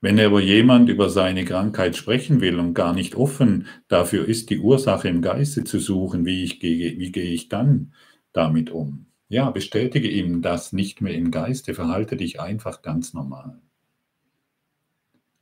wenn aber jemand über seine Krankheit sprechen will und gar nicht offen dafür ist, die Ursache im Geiste zu suchen, wie, ich gehe, wie gehe ich dann damit um? Ja, bestätige ihm das nicht mehr im Geiste, verhalte dich einfach ganz normal.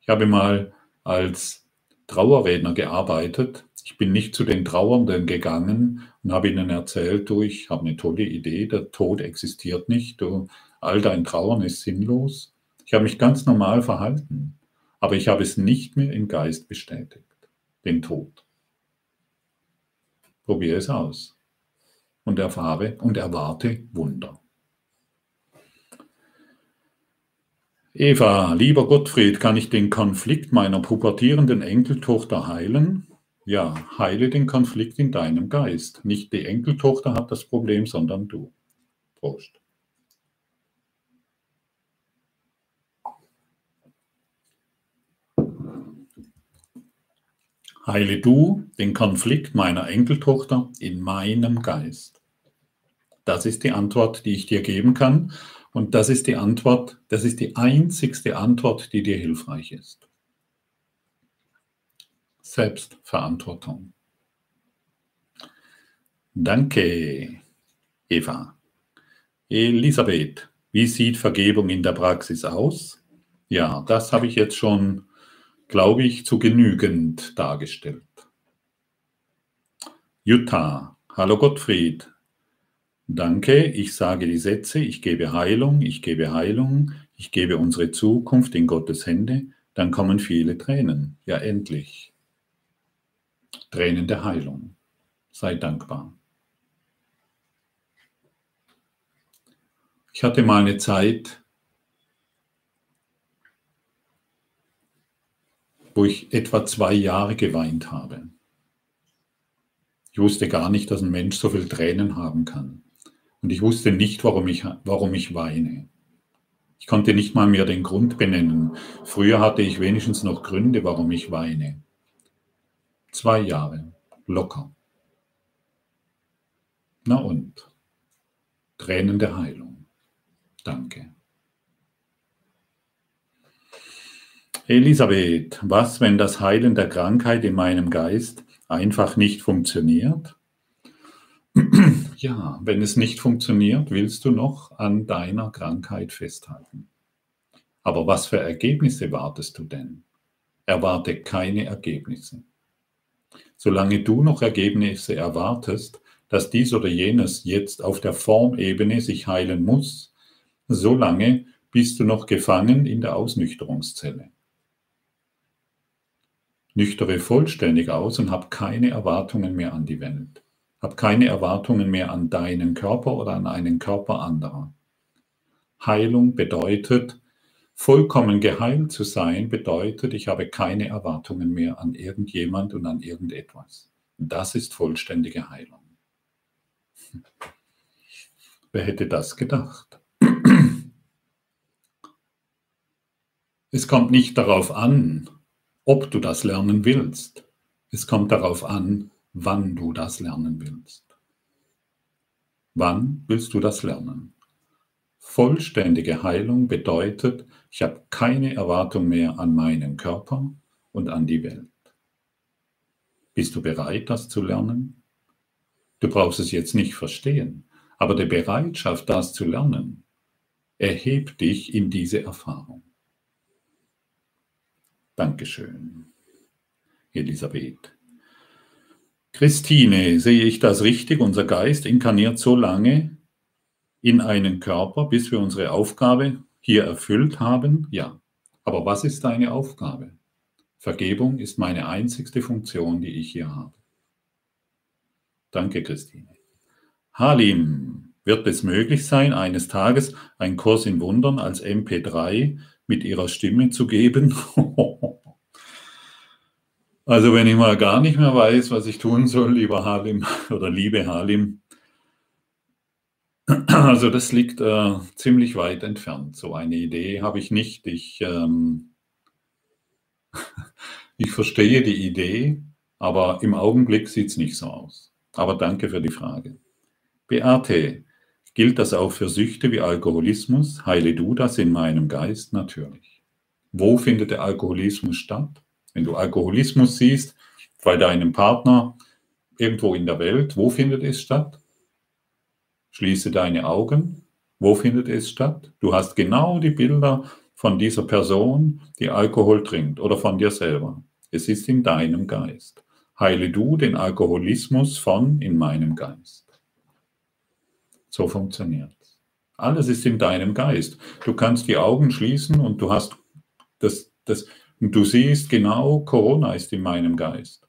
Ich habe mal als Trauerredner gearbeitet. Ich bin nicht zu den Trauernden gegangen und habe ihnen erzählt, du, ich habe eine tolle Idee, der Tod existiert nicht, du, all dein Trauern ist sinnlos. Ich habe mich ganz normal verhalten, aber ich habe es nicht mehr im Geist bestätigt, den Tod. Probiere es aus und erfahre und erwarte Wunder. Eva, lieber Gottfried, kann ich den Konflikt meiner pubertierenden Enkeltochter heilen? Ja, heile den Konflikt in deinem Geist. Nicht die Enkeltochter hat das Problem, sondern du. Prost. Heile du den Konflikt meiner Enkeltochter in meinem Geist. Das ist die Antwort, die ich dir geben kann. Und das ist die Antwort, das ist die einzigste Antwort, die dir hilfreich ist. Selbstverantwortung. Danke, Eva. Elisabeth, wie sieht Vergebung in der Praxis aus? Ja, das habe ich jetzt schon, glaube ich, zu genügend dargestellt. Jutta, hallo Gottfried, Danke, ich sage die Sätze, ich gebe Heilung, ich gebe Heilung, ich gebe unsere Zukunft in Gottes Hände, dann kommen viele Tränen. Ja, endlich. Tränen der Heilung. Sei dankbar. Ich hatte mal eine Zeit, wo ich etwa zwei Jahre geweint habe. Ich wusste gar nicht, dass ein Mensch so viel Tränen haben kann. Und ich wusste nicht, warum ich, warum ich weine. Ich konnte nicht mal mehr den Grund benennen. Früher hatte ich wenigstens noch Gründe, warum ich weine. Zwei Jahre, locker. Na und? Tränen der Heilung. Danke. Elisabeth, was, wenn das Heilen der Krankheit in meinem Geist einfach nicht funktioniert? Ja, wenn es nicht funktioniert, willst du noch an deiner Krankheit festhalten. Aber was für Ergebnisse wartest du denn? Erwarte keine Ergebnisse. Solange du noch Ergebnisse erwartest, dass dies oder jenes jetzt auf der Formebene sich heilen muss, solange bist du noch gefangen in der Ausnüchterungszelle. Nüchtere vollständig aus und hab keine Erwartungen mehr an die Welt. Hab keine Erwartungen mehr an deinen Körper oder an einen Körper anderer. Heilung bedeutet, vollkommen geheilt zu sein, bedeutet, ich habe keine Erwartungen mehr an irgendjemand und an irgendetwas. Das ist vollständige Heilung. Wer hätte das gedacht? Es kommt nicht darauf an, ob du das lernen willst. Es kommt darauf an, wann du das lernen willst. Wann willst du das lernen? Vollständige Heilung bedeutet, ich habe keine Erwartung mehr an meinen Körper und an die Welt. Bist du bereit, das zu lernen? Du brauchst es jetzt nicht verstehen, aber die Bereitschaft, das zu lernen, erhebt dich in diese Erfahrung. Dankeschön, Elisabeth. Christine, sehe ich das richtig? Unser Geist inkarniert so lange in einen Körper, bis wir unsere Aufgabe hier erfüllt haben? Ja. Aber was ist deine Aufgabe? Vergebung ist meine einzigste Funktion, die ich hier habe. Danke, Christine. Halim, wird es möglich sein, eines Tages einen Kurs in Wundern als MP3 mit ihrer Stimme zu geben? Also wenn ich mal gar nicht mehr weiß, was ich tun soll, lieber Halim oder liebe Halim, also das liegt äh, ziemlich weit entfernt. So eine Idee habe ich nicht. Ich, ähm, ich verstehe die Idee, aber im Augenblick sieht es nicht so aus. Aber danke für die Frage. Beate, gilt das auch für Süchte wie Alkoholismus? Heile du das in meinem Geist? Natürlich. Wo findet der Alkoholismus statt? Wenn du Alkoholismus siehst bei deinem Partner irgendwo in der Welt, wo findet es statt? Schließe deine Augen. Wo findet es statt? Du hast genau die Bilder von dieser Person, die Alkohol trinkt oder von dir selber. Es ist in deinem Geist. Heile du den Alkoholismus von in meinem Geist. So funktioniert es. Alles ist in deinem Geist. Du kannst die Augen schließen und du hast das, das, und du siehst genau, Corona ist in meinem Geist.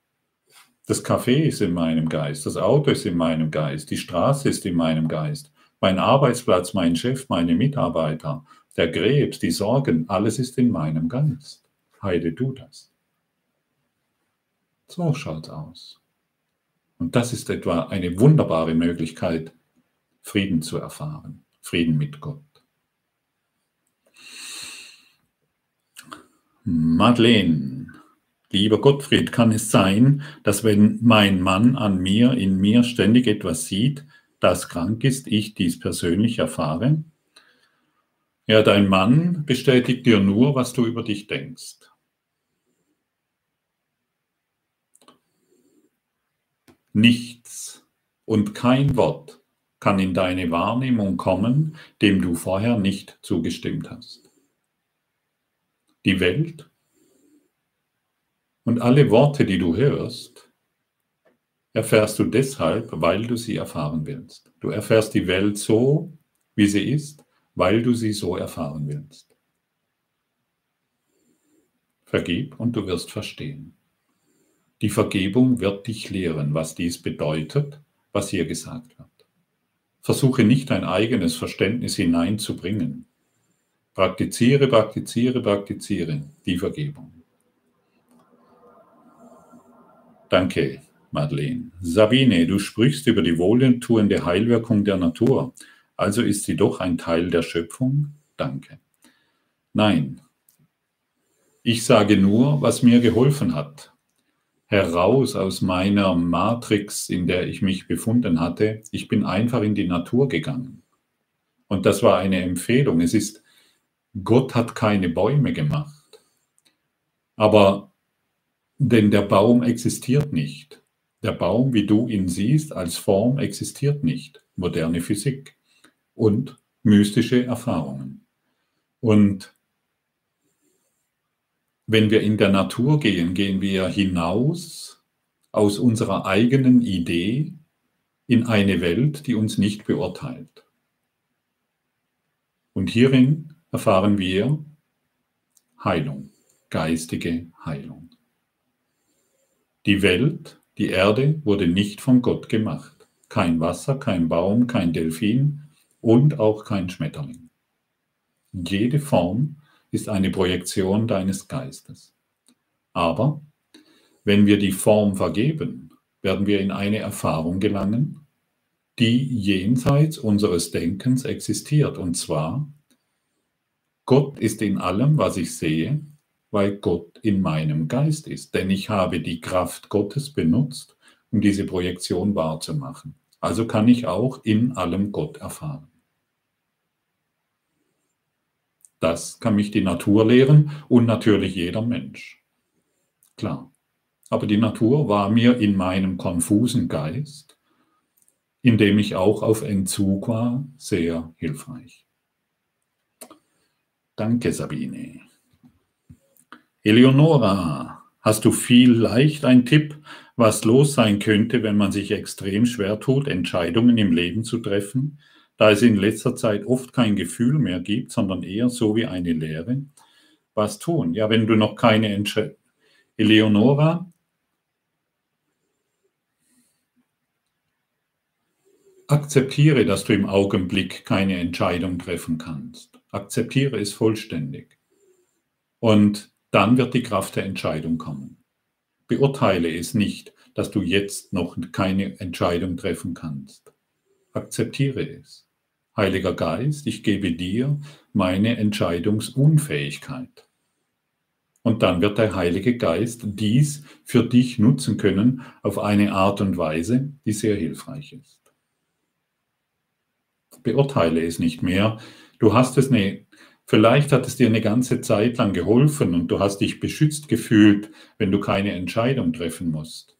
Das Café ist in meinem Geist, das Auto ist in meinem Geist, die Straße ist in meinem Geist, mein Arbeitsplatz, mein Chef, meine Mitarbeiter, der Krebs, die Sorgen, alles ist in meinem Geist. Heide du das. So schaut aus. Und das ist etwa eine wunderbare Möglichkeit, Frieden zu erfahren, Frieden mit Gott. Madeleine, lieber Gottfried, kann es sein, dass wenn mein Mann an mir, in mir ständig etwas sieht, das krank ist, ich dies persönlich erfahre? Ja, dein Mann bestätigt dir nur, was du über dich denkst. Nichts und kein Wort kann in deine Wahrnehmung kommen, dem du vorher nicht zugestimmt hast die Welt und alle Worte, die du hörst, erfährst du deshalb, weil du sie erfahren willst. Du erfährst die Welt so, wie sie ist, weil du sie so erfahren willst. Vergib und du wirst verstehen. Die Vergebung wird dich lehren, was dies bedeutet, was hier gesagt wird. Versuche nicht dein eigenes Verständnis hineinzubringen. Praktiziere, praktiziere, praktiziere die Vergebung. Danke, Madeleine. Sabine, du sprichst über die wohltuende Heilwirkung der Natur. Also ist sie doch ein Teil der Schöpfung? Danke. Nein. Ich sage nur, was mir geholfen hat. Heraus aus meiner Matrix, in der ich mich befunden hatte. Ich bin einfach in die Natur gegangen. Und das war eine Empfehlung. Es ist Gott hat keine Bäume gemacht. Aber denn der Baum existiert nicht. Der Baum, wie du ihn siehst, als Form existiert nicht. Moderne Physik und mystische Erfahrungen. Und wenn wir in der Natur gehen, gehen wir hinaus aus unserer eigenen Idee in eine Welt, die uns nicht beurteilt. Und hierin erfahren wir Heilung, geistige Heilung. Die Welt, die Erde wurde nicht von Gott gemacht. Kein Wasser, kein Baum, kein Delfin und auch kein Schmetterling. Jede Form ist eine Projektion deines Geistes. Aber wenn wir die Form vergeben, werden wir in eine Erfahrung gelangen, die jenseits unseres Denkens existiert, und zwar Gott ist in allem, was ich sehe, weil Gott in meinem Geist ist. Denn ich habe die Kraft Gottes benutzt, um diese Projektion wahrzumachen. Also kann ich auch in allem Gott erfahren. Das kann mich die Natur lehren und natürlich jeder Mensch. Klar. Aber die Natur war mir in meinem konfusen Geist, in dem ich auch auf Entzug war, sehr hilfreich. Danke, Sabine. Eleonora, hast du vielleicht einen Tipp, was los sein könnte, wenn man sich extrem schwer tut, Entscheidungen im Leben zu treffen, da es in letzter Zeit oft kein Gefühl mehr gibt, sondern eher so wie eine Lehre? Was tun? Ja, wenn du noch keine Entscheidung. Eleonora, akzeptiere, dass du im Augenblick keine Entscheidung treffen kannst. Akzeptiere es vollständig. Und dann wird die Kraft der Entscheidung kommen. Beurteile es nicht, dass du jetzt noch keine Entscheidung treffen kannst. Akzeptiere es. Heiliger Geist, ich gebe dir meine Entscheidungsunfähigkeit. Und dann wird der Heilige Geist dies für dich nutzen können auf eine Art und Weise, die sehr hilfreich ist. Beurteile es nicht mehr. Du hast es eine, vielleicht hat es dir eine ganze Zeit lang geholfen und du hast dich beschützt gefühlt, wenn du keine Entscheidung treffen musst.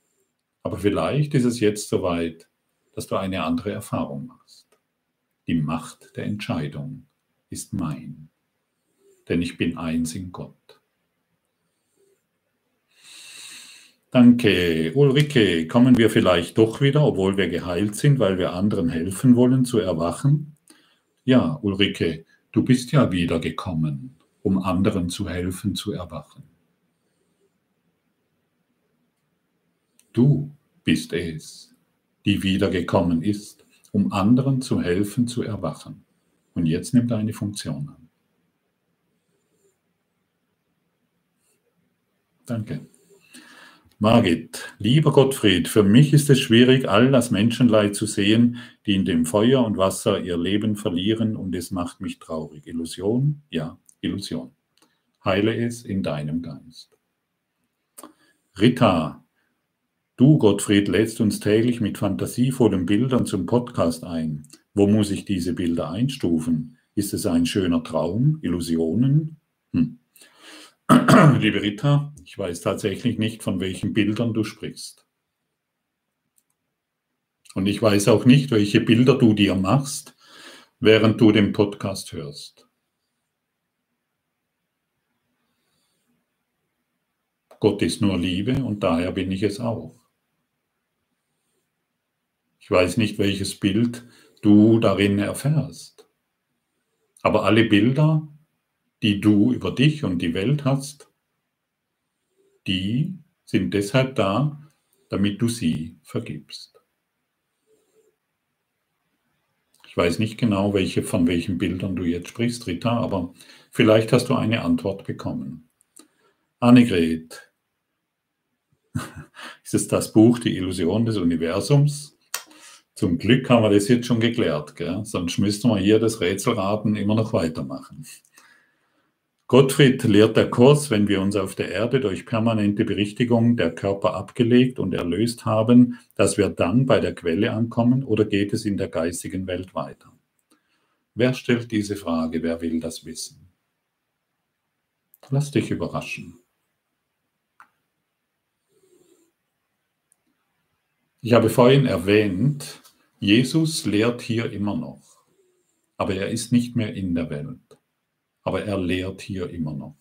Aber vielleicht ist es jetzt soweit, dass du eine andere Erfahrung machst. Die Macht der Entscheidung ist mein, denn ich bin eins in Gott. Danke. Ulrike, kommen wir vielleicht doch wieder, obwohl wir geheilt sind, weil wir anderen helfen wollen zu erwachen? Ja, Ulrike, du bist ja wieder gekommen, um anderen zu helfen zu erwachen. Du bist es, die wiedergekommen ist, um anderen zu helfen zu erwachen. Und jetzt nimmt eine Funktion an. Danke. Margit, lieber Gottfried, für mich ist es schwierig, all das Menschenleid zu sehen, die in dem Feuer und Wasser ihr Leben verlieren und es macht mich traurig. Illusion? Ja, Illusion. Heile es in deinem Geist. Rita, Du, Gottfried, lädst uns täglich mit fantasievollen Bildern zum Podcast ein. Wo muss ich diese Bilder einstufen? Ist es ein schöner Traum? Illusionen? Hm. Liebe Rita, ich weiß tatsächlich nicht, von welchen Bildern du sprichst. Und ich weiß auch nicht, welche Bilder du dir machst, während du den Podcast hörst. Gott ist nur Liebe und daher bin ich es auch. Ich weiß nicht, welches Bild du darin erfährst. Aber alle Bilder, die du über dich und die Welt hast, die sind deshalb da, damit du sie vergibst. Ich weiß nicht genau, welche, von welchen Bildern du jetzt sprichst, Rita, aber vielleicht hast du eine Antwort bekommen. Annegret, ist es das Buch Die Illusion des Universums? Zum Glück haben wir das jetzt schon geklärt, gell? sonst müssten wir hier das Rätselraten immer noch weitermachen. Gottfried lehrt der Kurs, wenn wir uns auf der Erde durch permanente Berichtigung der Körper abgelegt und erlöst haben, dass wir dann bei der Quelle ankommen oder geht es in der geistigen Welt weiter? Wer stellt diese Frage? Wer will das wissen? Lass dich überraschen. Ich habe vorhin erwähnt, Jesus lehrt hier immer noch, aber er ist nicht mehr in der Welt, aber er lehrt hier immer noch.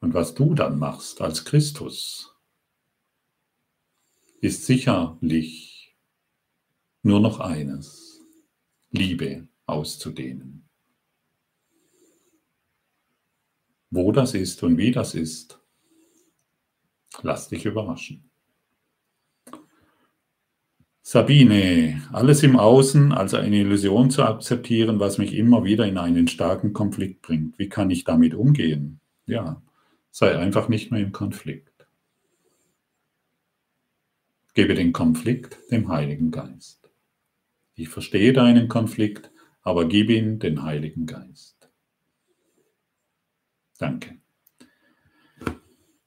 Und was du dann machst als Christus, ist sicherlich nur noch eines, Liebe auszudehnen. Wo das ist und wie das ist, lass dich überraschen. Sabine, alles im Außen als eine Illusion zu akzeptieren, was mich immer wieder in einen starken Konflikt bringt. Wie kann ich damit umgehen? Ja, sei einfach nicht mehr im Konflikt. Gebe den Konflikt dem Heiligen Geist. Ich verstehe deinen Konflikt, aber gib ihn den Heiligen Geist. Danke.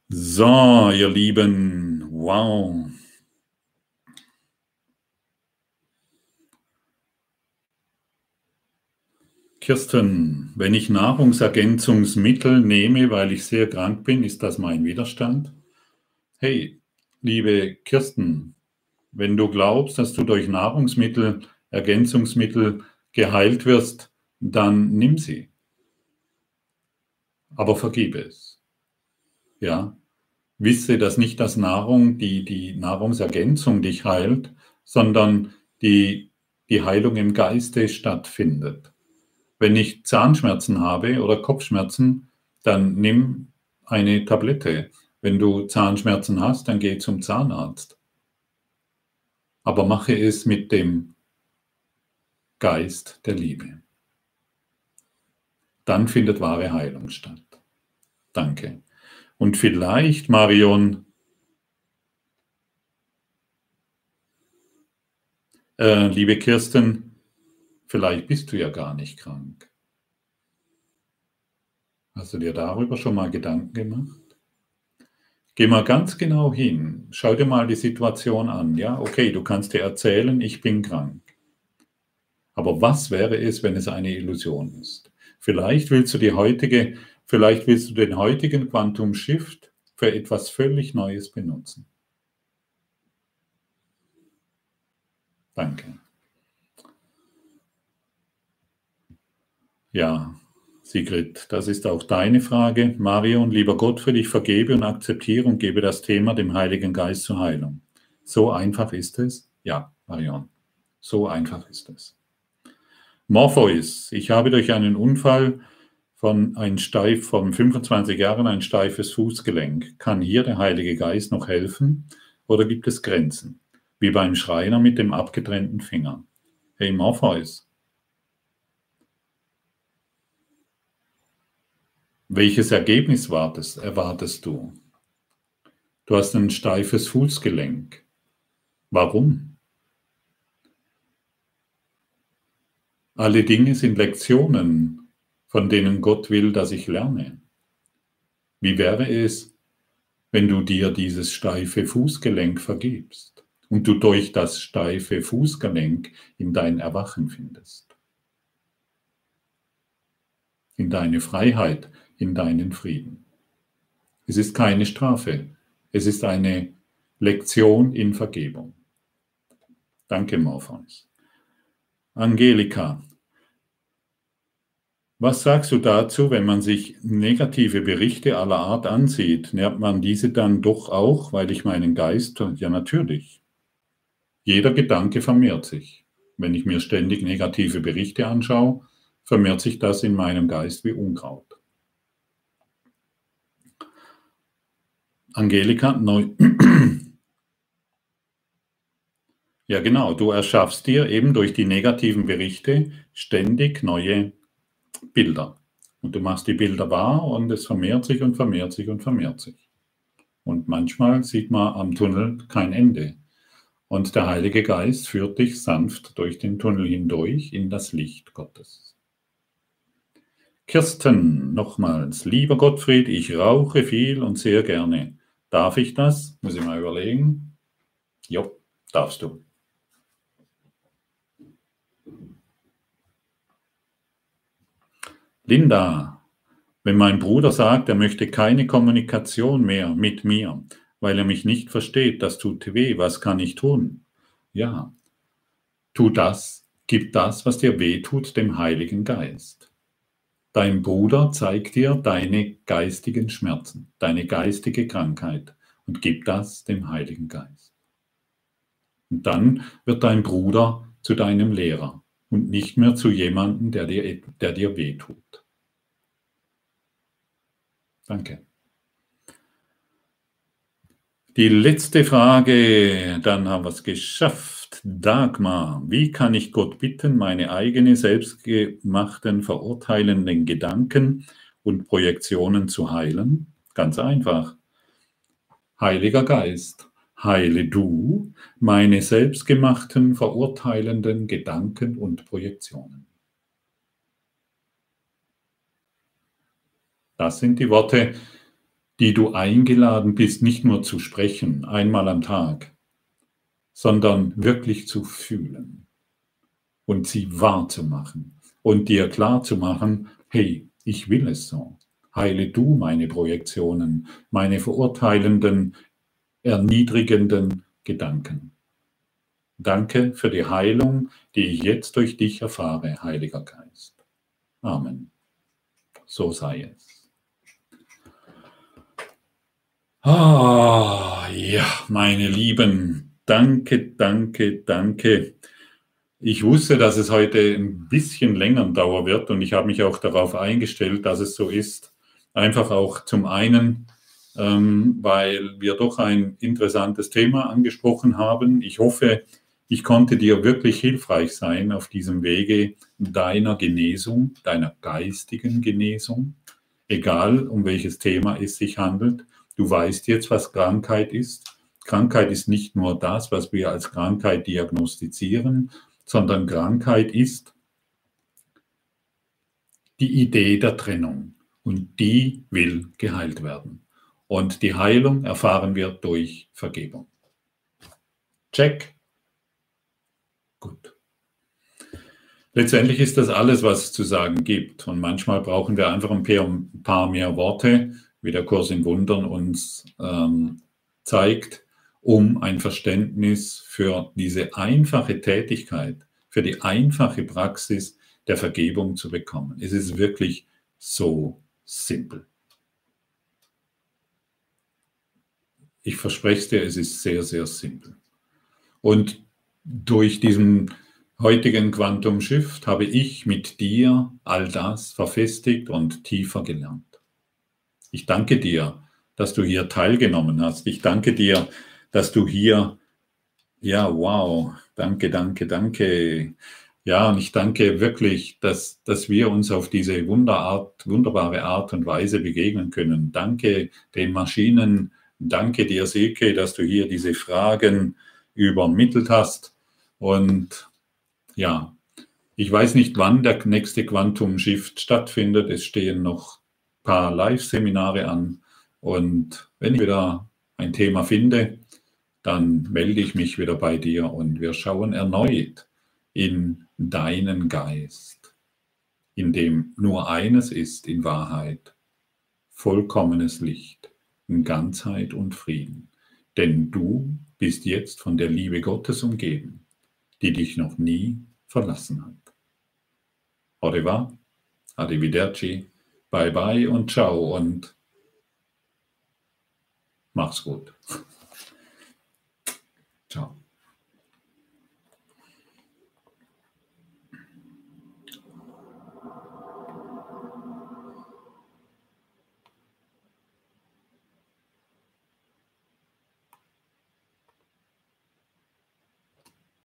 So, ihr Lieben, wow. Kirsten, wenn ich Nahrungsergänzungsmittel nehme, weil ich sehr krank bin, ist das mein Widerstand? Hey, liebe Kirsten, wenn du glaubst, dass du durch Nahrungsmittel, Ergänzungsmittel geheilt wirst, dann nimm sie. Aber vergib es. Ja, wisse, dass nicht das Nahrung, die, die Nahrungsergänzung dich heilt, sondern die, die Heilung im Geiste stattfindet. Wenn ich Zahnschmerzen habe oder Kopfschmerzen, dann nimm eine Tablette. Wenn du Zahnschmerzen hast, dann geh zum Zahnarzt. Aber mache es mit dem Geist der Liebe. Dann findet wahre Heilung statt. Danke. Und vielleicht, Marion, äh, liebe Kirsten, vielleicht bist du ja gar nicht krank. Hast du dir darüber schon mal Gedanken gemacht? Geh mal ganz genau hin. Schau dir mal die Situation an. Ja, okay, du kannst dir erzählen, ich bin krank. Aber was wäre es, wenn es eine Illusion ist? Vielleicht willst du die heutige, vielleicht willst du den heutigen Quantum Shift für etwas völlig Neues benutzen. Danke. Ja, Sigrid, das ist auch deine Frage. Marion, lieber Gott, für dich vergebe und akzeptiere und gebe das Thema dem Heiligen Geist zur Heilung. So einfach ist es? Ja, Marion, so einfach ist es. Morpheus, ich habe durch einen Unfall von ein steif, von 25 Jahren ein steifes Fußgelenk. Kann hier der Heilige Geist noch helfen oder gibt es Grenzen? Wie beim Schreiner mit dem abgetrennten Finger. Hey Morpheus, Welches Ergebnis wartest, erwartest du? Du hast ein steifes Fußgelenk. Warum? Alle Dinge sind Lektionen, von denen Gott will, dass ich lerne. Wie wäre es, wenn du dir dieses steife Fußgelenk vergibst und du durch das steife Fußgelenk in dein Erwachen findest? In deine Freiheit, in deinen Frieden. Es ist keine Strafe, es ist eine Lektion in Vergebung. Danke, Morphons. Angelika, was sagst du dazu, wenn man sich negative Berichte aller Art ansieht? Nährt man diese dann doch auch, weil ich meinen Geist, ja natürlich. Jeder Gedanke vermehrt sich. Wenn ich mir ständig negative Berichte anschaue, vermehrt sich das in meinem Geist wie Unkraut. Angelika, neu. ja, genau. Du erschaffst dir eben durch die negativen Berichte ständig neue Bilder. Und du machst die Bilder wahr und es vermehrt sich und vermehrt sich und vermehrt sich. Und manchmal sieht man am Tunnel kein Ende. Und der Heilige Geist führt dich sanft durch den Tunnel hindurch in das Licht Gottes. Kirsten, nochmals, lieber Gottfried, ich rauche viel und sehr gerne. Darf ich das? Muss ich mal überlegen. Jo, darfst du. Linda, wenn mein Bruder sagt, er möchte keine Kommunikation mehr mit mir, weil er mich nicht versteht, das tut weh, was kann ich tun? Ja, tu das, gib das, was dir weh tut, dem Heiligen Geist. Dein Bruder zeigt dir deine geistigen Schmerzen, deine geistige Krankheit und gib das dem Heiligen Geist. Und dann wird dein Bruder zu deinem Lehrer und nicht mehr zu jemandem, der dir, der dir wehtut. Danke. Die letzte Frage, dann haben wir es geschafft. Dagmar, wie kann ich Gott bitten, meine eigene selbstgemachten, verurteilenden Gedanken und Projektionen zu heilen? Ganz einfach. Heiliger Geist, heile du meine selbstgemachten, verurteilenden Gedanken und Projektionen. Das sind die Worte, die du eingeladen bist, nicht nur zu sprechen, einmal am Tag, sondern wirklich zu fühlen und sie wahrzumachen und dir klar zu machen, hey, ich will es so. Heile du meine Projektionen, meine verurteilenden, erniedrigenden Gedanken. Danke für die Heilung, die ich jetzt durch dich erfahre, Heiliger Geist. Amen. So sei es. Ah, ja, meine Lieben, Danke, danke, danke. Ich wusste, dass es heute ein bisschen länger dauern wird und ich habe mich auch darauf eingestellt, dass es so ist. Einfach auch zum einen, ähm, weil wir doch ein interessantes Thema angesprochen haben. Ich hoffe, ich konnte dir wirklich hilfreich sein auf diesem Wege deiner Genesung, deiner geistigen Genesung. egal um welches Thema es sich handelt. Du weißt jetzt, was Krankheit ist. Krankheit ist nicht nur das, was wir als Krankheit diagnostizieren, sondern Krankheit ist die Idee der Trennung und die will geheilt werden. Und die Heilung erfahren wir durch Vergebung. Check. Gut. Letztendlich ist das alles, was es zu sagen gibt. Und manchmal brauchen wir einfach ein paar mehr Worte, wie der Kurs in Wundern uns ähm, zeigt, um ein Verständnis für diese einfache Tätigkeit, für die einfache Praxis der Vergebung zu bekommen. Es ist wirklich so simpel. Ich verspreche es dir, es ist sehr, sehr simpel. Und durch diesen heutigen Quantum Shift habe ich mit dir all das verfestigt und tiefer gelernt. Ich danke dir, dass du hier teilgenommen hast. Ich danke dir, dass du hier, ja, wow, danke, danke, danke. Ja, und ich danke wirklich, dass, dass wir uns auf diese Wunderart, wunderbare Art und Weise begegnen können. Danke den Maschinen, danke dir, Silke, dass du hier diese Fragen übermittelt hast. Und ja, ich weiß nicht, wann der nächste Quantum Shift stattfindet. Es stehen noch ein paar Live-Seminare an. Und wenn ich wieder ein Thema finde, dann melde ich mich wieder bei dir und wir schauen erneut in deinen Geist, in dem nur eines ist in Wahrheit, vollkommenes Licht, in Ganzheit und Frieden. Denn du bist jetzt von der Liebe Gottes umgeben, die dich noch nie verlassen hat. Revoir, arrivederci, bye bye und ciao und mach's gut. Ciao.